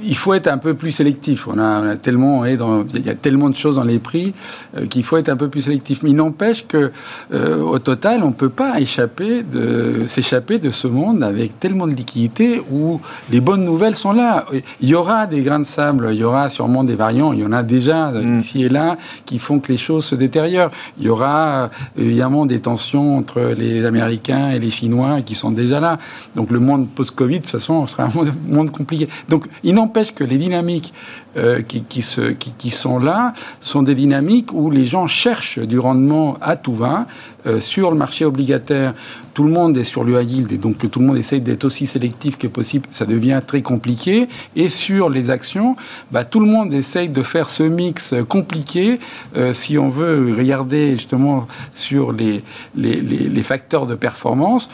il faut être un peu plus sélectif. On a, tellement, il y a tellement de choses dans les prix euh, qu'il faut être un peu plus sélectif. Mais il n'empêche que, euh, au total, on ne peut pas échapper de, s'échapper de ce monde avec tellement de liquidités où les bonnes nouvelles sont là. Il y aura des grains de sable, il y aura sûrement des défaillants, il y en a déjà mm. ici et là, qui font que les choses se détériorent. Il y aura évidemment des tensions entre les Américains et les Chinois qui sont déjà là. Donc le monde post-Covid, de toute façon, sera un monde compliqué. Donc il n'empêche que les dynamiques euh, qui, sont là sont des dynamiques où les gens cherchent du rendement à tout va. Euh, sur le marché obligataire, tout le monde est sur le high yield et donc tout le monde essaye d'être aussi sélectif que possible. Ça devient très compliqué. Et sur les actions, bah, tout le monde essaye de faire ce mix compliqué. Euh, si on veut regarder justement sur les, les, les, facteurs de performance,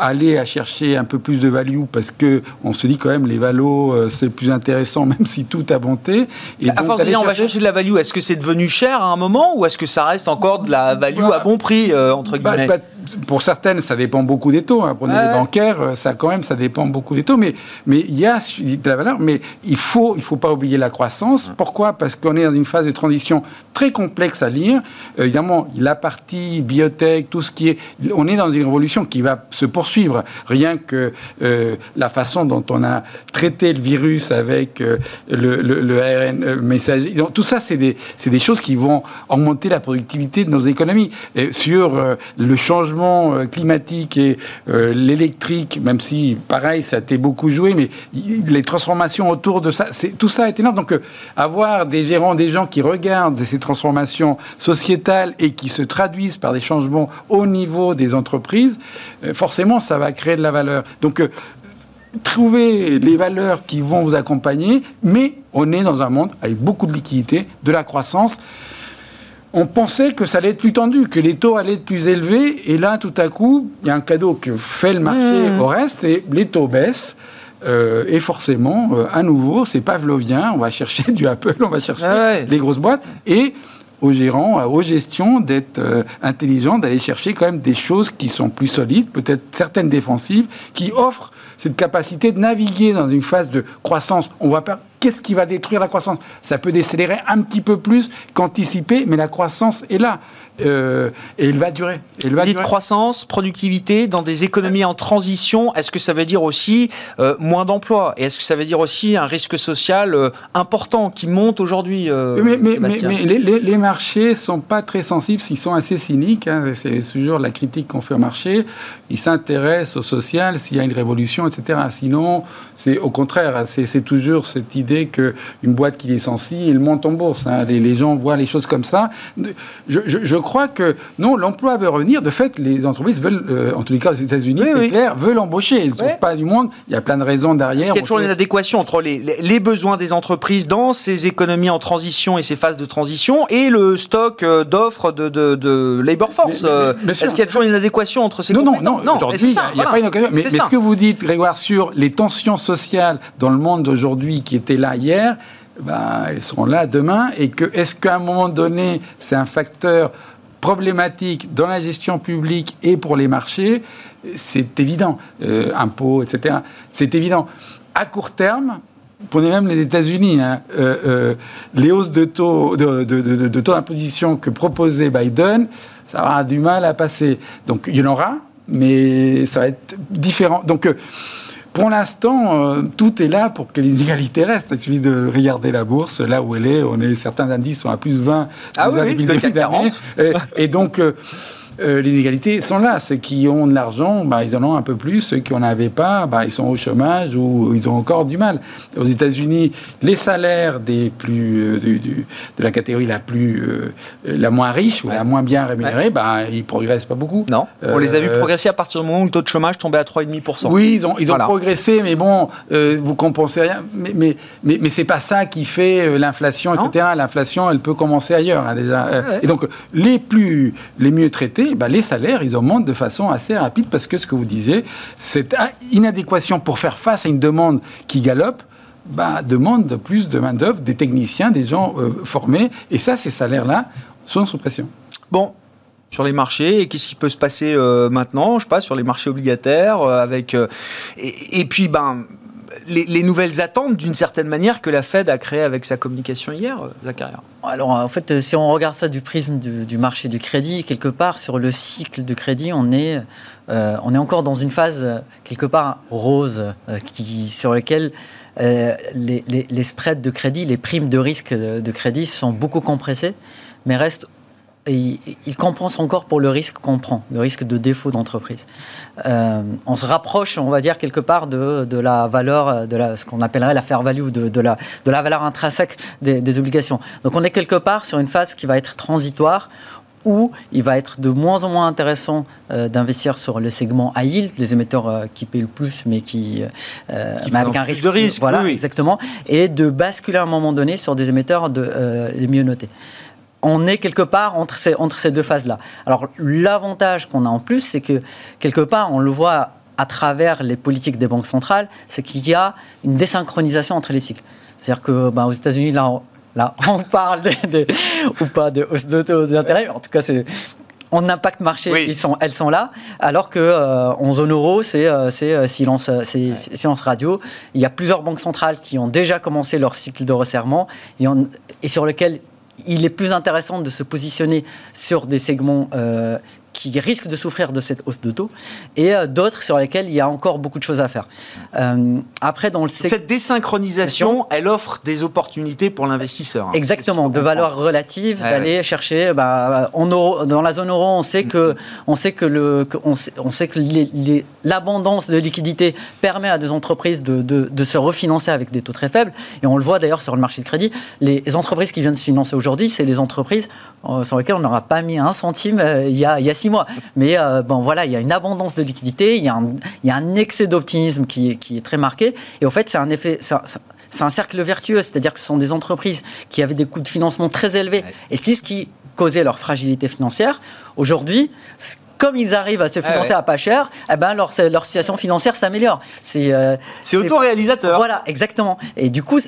aller à chercher un peu plus de value parce que on se dit quand même les valos c'est plus intéressant même si tout a bon et à force de dire on va chercher de la value, est-ce que c'est devenu cher à un moment ou est-ce que ça reste encore de la value à bon prix, euh, entre bah, guillemets. bah, pour certaines, ça dépend beaucoup des taux. Hein. Prenez les bancaires, euh, ça quand même, ça dépend beaucoup des taux. Mais mais il y a de la valeur. Mais il faut il faut pas oublier la croissance. Pourquoi? Parce qu'on est dans une phase de transition très complexe à lire. Euh, évidemment, la partie biotech, tout ce qui est, on est dans une révolution qui va se poursuivre. Rien que euh, la façon dont on a traité le virus avec le, le, ARN messager, tout ça, c'est des c'est des choses qui vont augmenter la productivité de nos économies. Et sur le changement euh, climatique et euh, l'électrique, même si, pareil, ça a été beaucoup joué, mais les transformations autour de ça, tout ça est énorme. Donc, euh, avoir des gérants, des gens qui regardent ces transformations sociétales et qui se traduisent par des changements au niveau des entreprises, forcément, ça va créer de la valeur. Donc, trouver les valeurs qui vont vous accompagner, mais on est dans un monde avec beaucoup de liquidités, de la croissance on pensait que ça allait être plus tendu, que les taux allaient être plus élevés. Et là, tout à coup, il y a un cadeau que fait le marché mmh. au reste, et les taux baissent. Euh, et forcément, euh, à nouveau, c'est pavlovien. On va chercher du Apple, on va chercher ah les grosses boîtes. Et aux gérants, aux gestions d'être euh, intelligents, d'aller chercher quand même des choses qui sont plus solides, peut-être certaines défensives, qui offrent cette capacité de naviguer dans une phase de croissance. On va pas qu'est-ce qui va détruire la croissance? Ça peut décélérer un petit peu plus qu'anticipé, mais la croissance est là. Euh, et elle va durer. Elle va durer. croissance, productivité dans des économies en transition, est-ce que ça veut dire aussi euh, moins d'emplois? Et est-ce que ça veut dire aussi un risque social euh, important qui monte aujourd'hui Mais, mais, mais, les, les, marchés sont pas très sensibles, ils sont assez cyniques. Hein, c'est toujours la critique qu'on fait au marché. Ils s'intéressent au social s'il y a une révolution, etc. Sinon, c'est au contraire, hein, c'est toujours cette idée qu'une boîte qui licencie, elle monte en bourse. Hein. Les, gens voient les choses comme ça. Je, crois que non, l'emploi veut revenir. De fait, les entreprises veulent, euh, en tous les cas aux États-Unis, c'est clair, veulent embaucher. Ils ne trouvent pas du monde. Il y a plein de raisons derrière. Est-ce qu'il y a toujours une adéquation entre les, les, besoins des entreprises dans ces économies en transition et ces phases de transition et le stock euh, d'offres de, de, labor force euh, Est-ce qu'il y a toujours une adéquation entre ces Non, non, non. non aujourd'hui, il n'y a, pas une occasion. Mais, mais ce que vous dites, Grégoire, sur les tensions sociales dans le monde d'aujourd'hui qui étaient là hier, ben, elles seront là demain. Et que est-ce qu'à un moment donné, c'est un facteur problématique dans la gestion publique et pour les marchés C'est évident. Euh, impôts, etc. C'est évident. À court terme, Prenez même les États-Unis, hein, euh, euh, les hausses de taux de, de taux d'imposition que proposait Biden, ça aura du mal à passer. Donc il y en aura, mais ça va être différent. Donc pour l'instant, euh, tout est là pour que les inégalités restent. Il suffit de regarder la bourse, là où elle est. On est certains indices sont à plus 20 ah oui, le CAC 40. Et, et donc, euh, euh, les égalités sont là. Ceux qui ont de l'argent, bah, ils en ont un peu plus. Ceux qui n'en avaient pas, bah, ils sont au chômage ou ils ont encore du mal. Aux États-Unis, les salaires des plus, euh, de la catégorie la, plus, euh, la moins riche ou la moins bien rémunérée, bah, ils ne progressent pas beaucoup. Non. On les a vus progresser à partir du moment où le taux de chômage tombait à 3,5%. Oui, ils ont, ils ont progressé, mais bon, vous compensez rien. Mais, mais, mais, mais c'est pas ça qui fait l'inflation, etc. L'inflation, elle peut commencer ailleurs, hein, déjà. Et donc, les, plus, les mieux traités, bah, les salaires, ils augmentent de façon assez rapide parce que ce que vous disiez, cette inadéquation pour faire face à une demande qui galope, bah, demande de plus de main-d'œuvre, des techniciens, des gens euh, formés. Et ça, ces salaires-là sont sous pression. Bon, sur les marchés qu'est-ce qui peut se passer euh, maintenant, je sais pas, sur les marchés obligataires euh, avec et, puis ben les, nouvelles attentes, d'une certaine manière, que la Fed a créées avec sa communication hier, Zacharia. Alors, en fait, si on regarde ça du prisme du, marché du crédit, quelque part, sur le cycle de crédit, on est, on est encore dans une phase, quelque part, rose, sur laquelle les, les, spreads de crédit, les primes de risque de crédit sont beaucoup compressées, mais restent il, il, compense encore pour le risque qu'on prend, le risque de défaut d'entreprise. Euh, on se rapproche, on va dire, quelque part de, de la valeur, de la, ce qu'on appellerait la fair value, de, de, la, de la valeur intrinsèque des, des, obligations. Donc on est quelque part sur une phase qui va être transitoire, où il va être de moins en moins intéressant euh, d'investir sur le segment high yield, les émetteurs euh, qui payent le plus, mais qui, euh, avec un risque de risque, voilà, exactement, et de basculer à un moment donné sur des émetteurs de, les mieux notés on est quelque part entre ces, entre ces deux phases-là. Alors l'avantage qu'on a en plus, c'est que quelque part, on le voit à travers les politiques des banques centrales, c'est qu'il y a une désynchronisation entre les cycles. C'est-à-dire que ben, aux États-Unis, là, là, on parle de, ou pas de hausse de taux d'intérêt. En tout cas, c'est en impact marché, ils sont, elles sont là, alors que euh, en zone euro, c'est euh, euh, silence, silence radio. Il y a plusieurs banques centrales qui ont déjà commencé leur cycle de resserrement et, et sur lequel il est plus intéressant de se positionner sur des segments euh, qui risquent de souffrir de cette hausse de taux et euh, d'autres sur lesquels il y a encore beaucoup de choses à faire. Euh, après, dans le cette désynchronisation, elle offre des opportunités pour l'investisseur. Hein. Exactement, de valeur relative, d'aller chercher. Bah, en dans la zone euro, on sait que, on sait que le, on sait, que l'abondance de liquidités permet à des entreprises de, de, se refinancer avec des taux très faibles. Et on le voit d'ailleurs sur le marché de crédit. Les entreprises qui viennent se financer aujourd'hui, c'est les entreprises euh, sur lesquelles on n'aura pas mis un centime il, y a, il y a six mois. Mais euh, bon, voilà, il y a une abondance de liquidités, il y a un, il y a un excès d'optimisme qui est, qui est très marqué. Et au fait, c'est un effet. C'est un cercle vertueux, c'est-à-dire que ce sont des entreprises qui avaient des coûts de financement très élevés. Et c'est ce qui causait leur fragilité financière. Aujourd'hui, comme ils arrivent à se financer à pas cher, eh ben leur, leur situation financière s'améliore. C'est euh, c'est autoréalisateur. Voilà, exactement. Et du coup,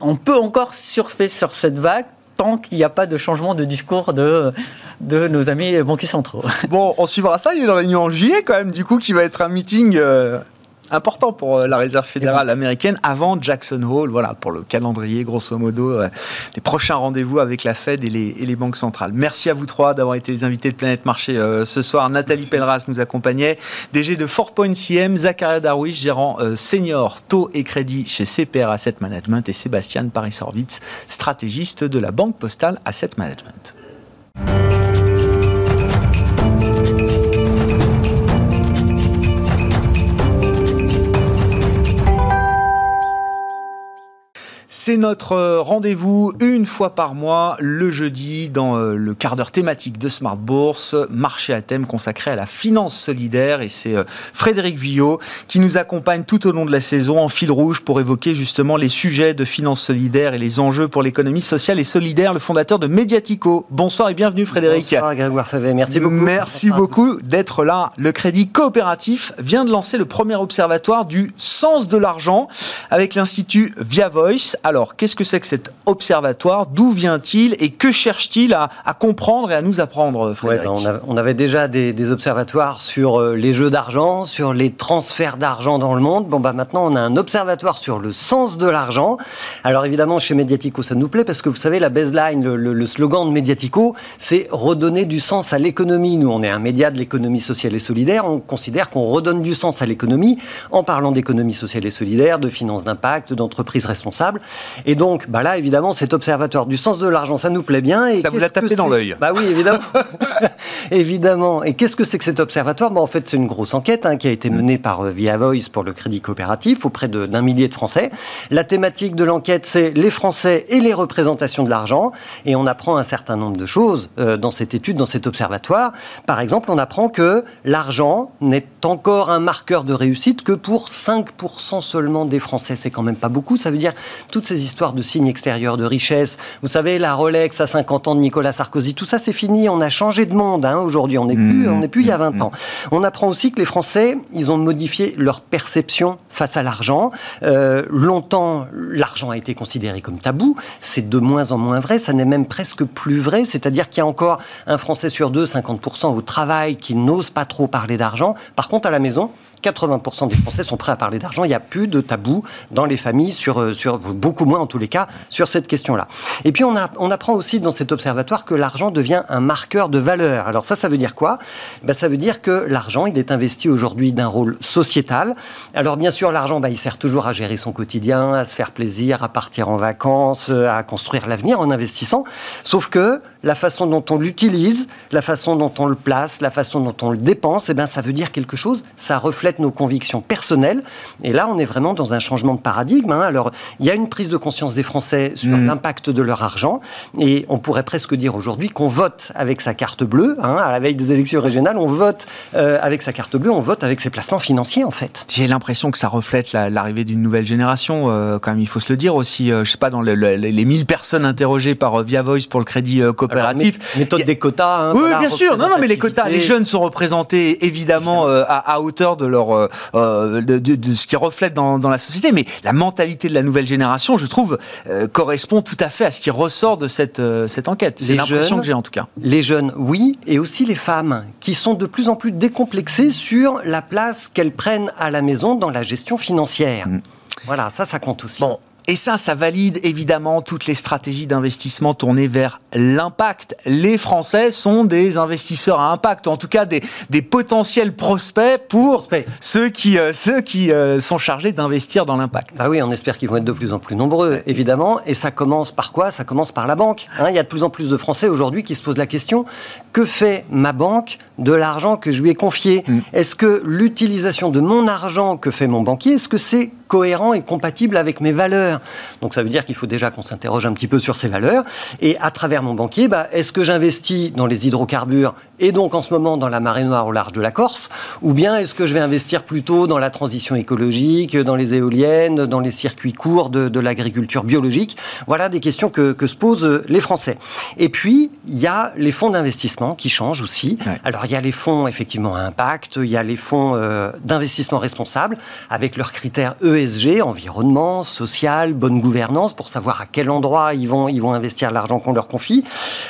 on peut encore surfer sur cette vague tant qu'il n'y a pas de changement de discours de, nos amis banquiers centraux. Bon, on suivra ça. Il y a une réunion en juillet quand même, du coup, qui va être un meeting euh, important pour euh, la réserve fédérale américaine avant Jackson Hole. Voilà, pour le calendrier, grosso modo, euh, des prochains rendez-vous avec la Fed et les, banques centrales. Merci à vous trois d'avoir été les invités de Planète Marché ce soir. Nathalie Pelleras nous accompagnait, DG de 4.cm, Zachariah Darwish, gérant senior taux et crédit chez CPR Asset Management et Sébastien Paris-Sorvitz, stratégiste de la Banque Postale Asset Management. C'est notre euh, rendez-vous une fois par mois, le jeudi, dans euh, le quart d'heure thématique de Smart Bourse, marché à thème consacré à la finance solidaire. Et c'est euh, Frédéric Villot qui nous accompagne tout au long de la saison en fil rouge pour évoquer justement les sujets de finance solidaire et les enjeux pour l'économie sociale et solidaire, le fondateur de Mediatico. Bonsoir et bienvenue Frédéric. Bonsoir Grégoire Favet, merci beaucoup. Merci beaucoup d'être là. Le Crédit Coopératif vient de lancer le premier observatoire du sens de l'argent avec l'Institut Via Voice. Alors, qu'est-ce que c'est que cet observatoire? D'où vient-il? Et que cherche-t-il à, comprendre et à nous apprendre, Frédéric ben, on, avait déjà des, observatoires sur euh, les jeux d'argent, sur les transferts d'argent dans le monde. Bon, bah maintenant, on a un observatoire sur le sens de l'argent. Alors, évidemment, chez Mediatico, ça nous plaît parce que vous savez, la baseline, le, slogan de Mediatico, c'est redonner du sens à l'économie. Nous, on est un média de l'économie sociale et solidaire. On considère qu'on redonne du sens à l'économie en parlant d'économie sociale et solidaire, de finances d'impact, d'entreprises responsables. Et donc, bah là, évidemment, cet observatoire du sens de l'argent, ça nous plaît bien. Et ça vous a tapé dans l'œil. Bah oui, évidemment. évidemment. Et qu'est-ce que c'est que cet observatoire bah, En fait, c'est une grosse enquête hein, qui a été menée par euh, Via Voice pour le Crédit Coopératif auprès d'un millier de Français. La thématique de l'enquête, c'est les Français et les représentations de l'argent. Et on apprend un certain nombre de choses euh, dans cette étude, dans cet observatoire. Par exemple, on apprend que l'argent n'est encore un marqueur de réussite que pour 5% seulement des Français. C'est quand même pas beaucoup. Ça veut dire toutes ces histoires de signes extérieurs, de richesse. Vous savez, la Rolex à 50 ans de Nicolas Sarkozy, tout ça c'est fini. On a changé de monde hein, aujourd'hui. On n'est plus, on n'est plus il y a 20 ans. On apprend aussi que les Français, ils ont modifié leur perception face à l'argent. Euh, longtemps, l'argent a été considéré comme tabou. C'est de moins en moins vrai. Ça n'est même presque plus vrai. C'est-à-dire qu'il y a encore un Français sur deux, 50% au travail, qui n'ose pas trop parler d'argent. Par contre, à la maison, 80% des Français sont prêts à parler d'argent. Il n'y a plus de tabou dans les familles, euh, sur, beaucoup moins en tous les cas, sur cette question-là. Et puis on, apprend aussi dans cet observatoire que l'argent devient un marqueur de valeur. Alors ça, ça veut dire quoi? Ben, Ça veut dire que l'argent, il est investi aujourd'hui d'un rôle sociétal. Alors bien sûr, l'argent, ben, il sert toujours à gérer son quotidien, à se faire plaisir, à partir en vacances, à construire l'avenir en investissant. Sauf que la façon dont on l'utilise, la façon dont on le place, la façon dont on le dépense, eh ben, ça veut dire quelque chose, ça reflète nos convictions personnelles. Et là, on est vraiment dans un changement de paradigme. Hein. Alors, il y a une prise de conscience des Français sur mm. l'impact de leur argent, et on pourrait presque dire aujourd'hui qu'on vote avec sa carte bleue. Hein, à la veille des élections régionales, on vote euh, avec sa carte bleue, on vote avec ses placements financiers, en fait. J'ai l'impression que ça reflète l'arrivée d'une nouvelle génération, euh, quand même, il faut se le dire aussi. Euh, je sais pas, dans les 1000 personnes interrogées par Via Voice pour le crédit méthode des quotas. Hein, oui, bien sûr. Non, non, mais les quotas, les jeunes sont représentés évidemment à, hauteur de leur de, ce qui reflète dans, la société, mais la mentalité de la nouvelle génération, je trouve, correspond tout à fait à ce qui ressort de cette cette enquête. C'est l'impression que j'ai en tout cas. Les jeunes, oui, et aussi les femmes qui sont de plus en plus décomplexées sur la place qu'elles prennent à la maison dans la gestion financière. Mm. Voilà, ça, ça compte aussi. Bon, et ça, ça valide évidemment toutes les stratégies d'investissement tournées vers l'impact. Les Français sont des investisseurs à impact, ou en tout cas des, des potentiels prospects pour ceux qui, euh, ceux qui euh, sont chargés d'investir dans l'impact. Ah oui, on espère qu'ils vont être de plus en plus nombreux, évidemment. Et ça commence par quoi? Ça commence par la banque. Hein. il y a de plus en plus de Français aujourd'hui qui se posent la question que fait ma banque de l'argent que je lui ai confié? Mm. Est-ce que l'utilisation de mon argent que fait mon banquier, est-ce que c'est cohérent et compatible avec mes valeurs? Donc ça veut dire qu'il faut déjà qu'on s'interroge un petit peu sur ces valeurs. Et à travers mon banquier, bah, est-ce que j'investis dans les hydrocarbures et donc en ce moment dans la marée noire au large de la Corse Ou bien est-ce que je vais investir plutôt dans la transition écologique, dans les éoliennes, dans les circuits courts de, l'agriculture biologique? Voilà des questions que, se posent les Français. Et puis, il y a les fonds d'investissement qui changent aussi. Alors, il y a les fonds effectivement à impact, il y a les fonds euh, d'investissement responsable avec leurs critères ESG ESG, environnement, social, bonne gouvernance, pour savoir à quel endroit ils vont, ils vont investir l'argent qu'on leur confie.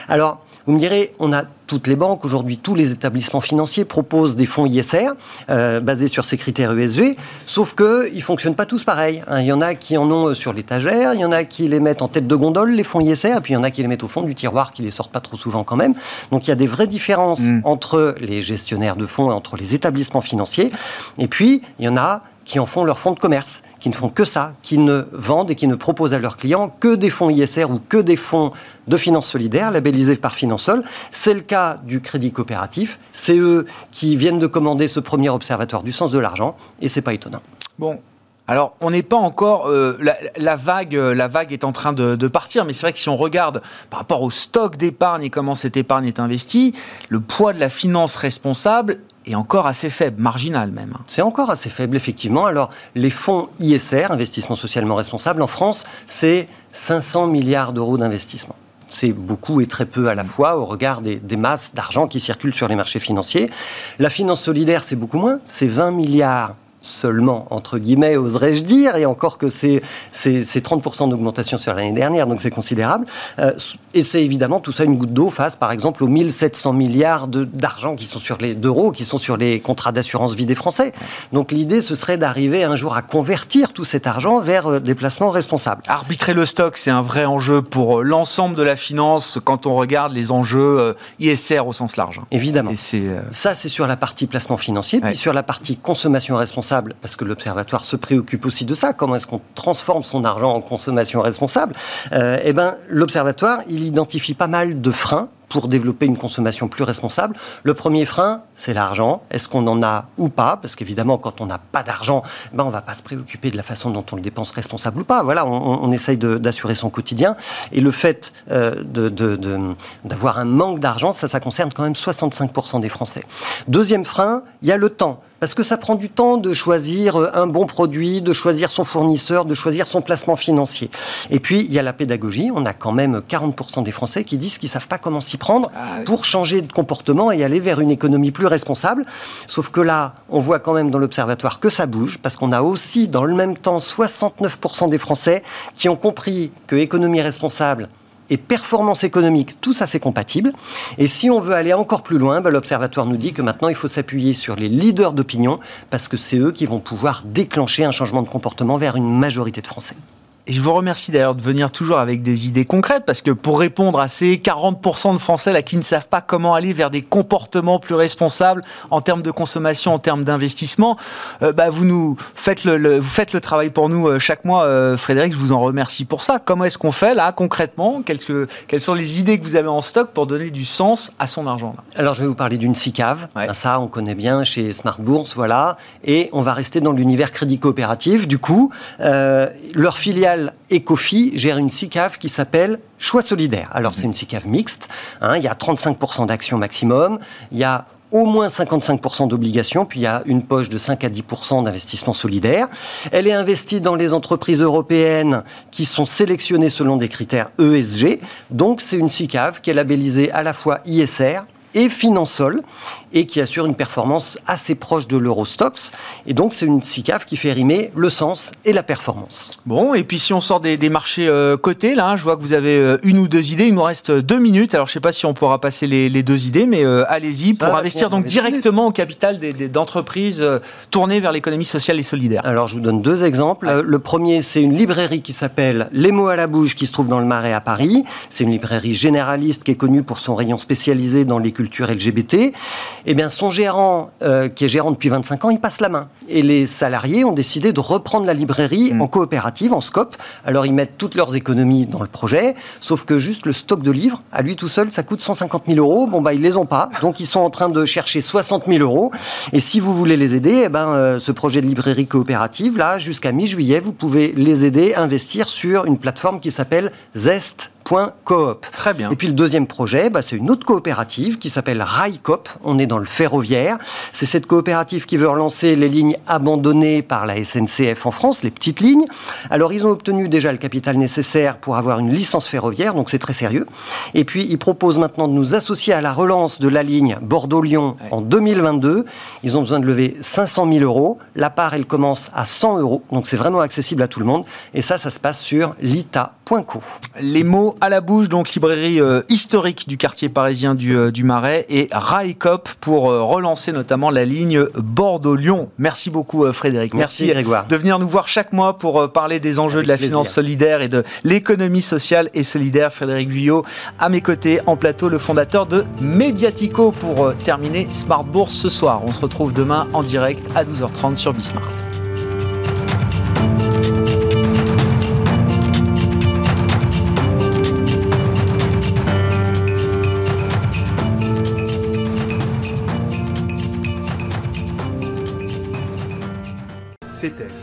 Alors, vous me direz, on a toutes les banques, aujourd'hui tous les établissements financiers proposent des fonds ISR euh, basés sur ces critères ESG, sauf qu'ils ne fonctionnent pas tous pareil. Hein. Il y en a qui en ont euh, sur l'étagère, il y en a qui les mettent en tête de gondole, les fonds ISR, et puis il y en a qui les mettent au fond du tiroir, qui les sortent pas trop souvent quand même. Donc il y a des vraies différences mm. entre les gestionnaires de fonds et entre les établissements financiers. Et puis, il y en a qui en font leur fonds de commerce, qui ne font que ça, qui ne vendent et qui ne proposent à leurs clients que des fonds ISR ou que des fonds de finances solidaires labellisés par Finansol. C'est le cas du crédit coopératif. C'est eux qui viennent de commander ce premier observatoire du sens de l'argent et c'est pas étonnant. Bon, alors, on n'est pas encore. Euh, la, vague, euh, la vague est en train de, de partir, mais c'est vrai que si on regarde par rapport au stock d'épargne et comment cette épargne est investie, le poids de la finance responsable est encore assez faible, marginal même. C'est encore assez faible, effectivement. Alors, les fonds ISR, investissement socialement responsable, en France, c'est 500 milliards d'euros d'investissement. C'est beaucoup et très peu à la fois au regard des, des masses d'argent qui circulent sur les marchés financiers. La finance solidaire, c'est beaucoup moins, c'est 20 milliards seulement, entre guillemets, oserais-je dire, et encore que c'est 30% d'augmentation sur l'année dernière, donc c'est considérable. Euh, et c'est évidemment tout ça une goutte d'eau face, par exemple, aux 1700 milliards d'argent qui sont sur les d'euros qui sont sur les contrats d'assurance vie des Français. Donc l'idée, ce serait d'arriver un jour à convertir tout cet argent vers euh, des placements responsables. Arbitrer le stock, c'est un vrai enjeu pour euh, l'ensemble de la finance quand on regarde les enjeux ISR au sens large. Évidemment. Et Ça, c'est sur la partie placement financier, puis sur la partie consommation responsable parce que l'Observatoire se préoccupe aussi de ça, comment est-ce qu'on transforme son argent en consommation responsable, euh, eh ben, l'Observatoire, il identifie pas mal de freins pour développer une consommation plus responsable. Le premier frein, c'est l'argent. Est-ce qu'on en a ou pas? Parce qu'évidemment, quand on n'a pas d'argent, ben, on ne va pas se préoccuper de la façon dont on le dépense responsable ou pas. Voilà, on, essaye d'assurer son quotidien. Et le fait euh, d'avoir un manque d'argent, ça, ça concerne quand même 65% des Français. Deuxième frein, il y a le temps parce que ça prend du temps de choisir euh, un bon produit, de choisir son fournisseur, de choisir son placement financier. Et puis, il y a la pédagogie. On a quand même 40% des Français qui disent qu'ils ne savent pas comment s'y prendre ah pour changer de comportement et aller vers une économie plus responsable. Sauf que là, on voit quand même dans l'observatoire que ça bouge, parce qu'on a aussi, dans le même temps, 69% des Français qui ont compris que économie responsable, et performance économique, tout ça c'est compatible. Et si on veut aller encore plus loin, ben, l'Observatoire nous dit que maintenant il faut s'appuyer sur les leaders d'opinion parce que c'est eux qui vont pouvoir déclencher un changement de comportement vers une majorité de Français. Et je vous remercie d'ailleurs de venir toujours avec des idées concrètes, parce que pour répondre à ces 40% de Français là qui ne savent pas comment aller vers des comportements plus responsables en termes de consommation, en termes d'investissement, euh, bah vous nous faites le, vous faites le travail pour nous euh, chaque mois, euh, Frédéric. Je vous en remercie pour ça. Comment est-ce qu'on fait là concrètement? Quelles, que, quelles sont les idées que vous avez en stock pour donner du sens à son argent là? Alors je vais vous parler d'une SICAV. Ben, ça, on connaît bien chez Smart Bourse, voilà. Et on va rester dans l'univers crédit coopératif. Du coup, leur filiale Ecofi gère une SICAV qui s'appelle Choix Solidaire. Alors, c'est une SICAV mixte. Hein. il y a 35% d'actions maximum. Il y a au moins 55% d'obligations, puis il y a une poche de 5 à 10% d'investissement solidaire. Elle est investie dans les entreprises européennes qui sont sélectionnées selon des critères ESG. Donc c'est une SICAV qui est labellisée à la fois ISR et Finansol et qui assure une performance assez proche de l'Eurostox. Et donc, c'est une SICAF qui fait rimer le sens et la performance. Bon, et puis si on sort des, marchés euh, cotés, là, hein, je vois que vous avez euh, une ou deux idées. Il nous reste deux minutes. Alors, je ne sais pas si on pourra passer les, deux idées, mais euh, allez-y pour investir donc directement au capital d'entreprises tournées vers l'économie sociale et solidaire. Alors, je vous donne deux exemples. Le premier, c'est une librairie qui s'appelle Les mots à la bouche qui se trouve dans le Marais à Paris. C'est une librairie généraliste qui est connue pour son rayon spécialisé dans les cultures LGBT eh bien, son gérant, euh, qui est gérant depuis 25 ans, il passe la main. Et les salariés ont décidé de reprendre la librairie mm. en coopérative, en scope. Alors, ils mettent toutes leurs économies dans le projet, sauf que juste le stock de livres, à lui tout seul, ça coûte 150 000 euros. Bon, bah, ils les ont pas. Donc, ils sont en train de chercher 60 000 euros. Et si vous voulez les aider, eh ben, euh, ce projet de librairie coopérative, là, jusqu'à mi-juillet, vous pouvez les aider à investir sur une plateforme qui s'appelle Zest Coop. Très bien. Et puis le deuxième projet, bah, c'est une autre coopérative qui s'appelle Railcoop. On est dans le ferroviaire. C'est cette coopérative qui veut relancer les lignes abandonnées par la SNCF en France, les petites lignes. Alors ils ont obtenu déjà le capital nécessaire pour avoir une licence ferroviaire, donc c'est très sérieux. Et puis ils proposent maintenant de nous associer à la relance de la ligne Bordeaux-Lyon en 2022. Ils ont besoin de lever 500 000 euros. La part, elle commence à 100 euros, donc c'est vraiment accessible à tout le monde. Et ça, ça se passe sur lita.co. Les mots à la bouche, donc librairie euh, historique du quartier parisien du, euh, du Marais, et Raikop pour euh, relancer notamment la ligne Bordeaux-Lyon. Merci beaucoup Frédéric. Merci, Grégoire. de venir nous voir chaque mois pour parler des enjeux de la finance solidaire et de l'économie sociale et solidaire. Frédéric Vuillot, à mes côtés en plateau, le fondateur de Mediatico pour terminer Smart Bourse ce soir. On se retrouve demain en direct à 12h30 sur Bismart.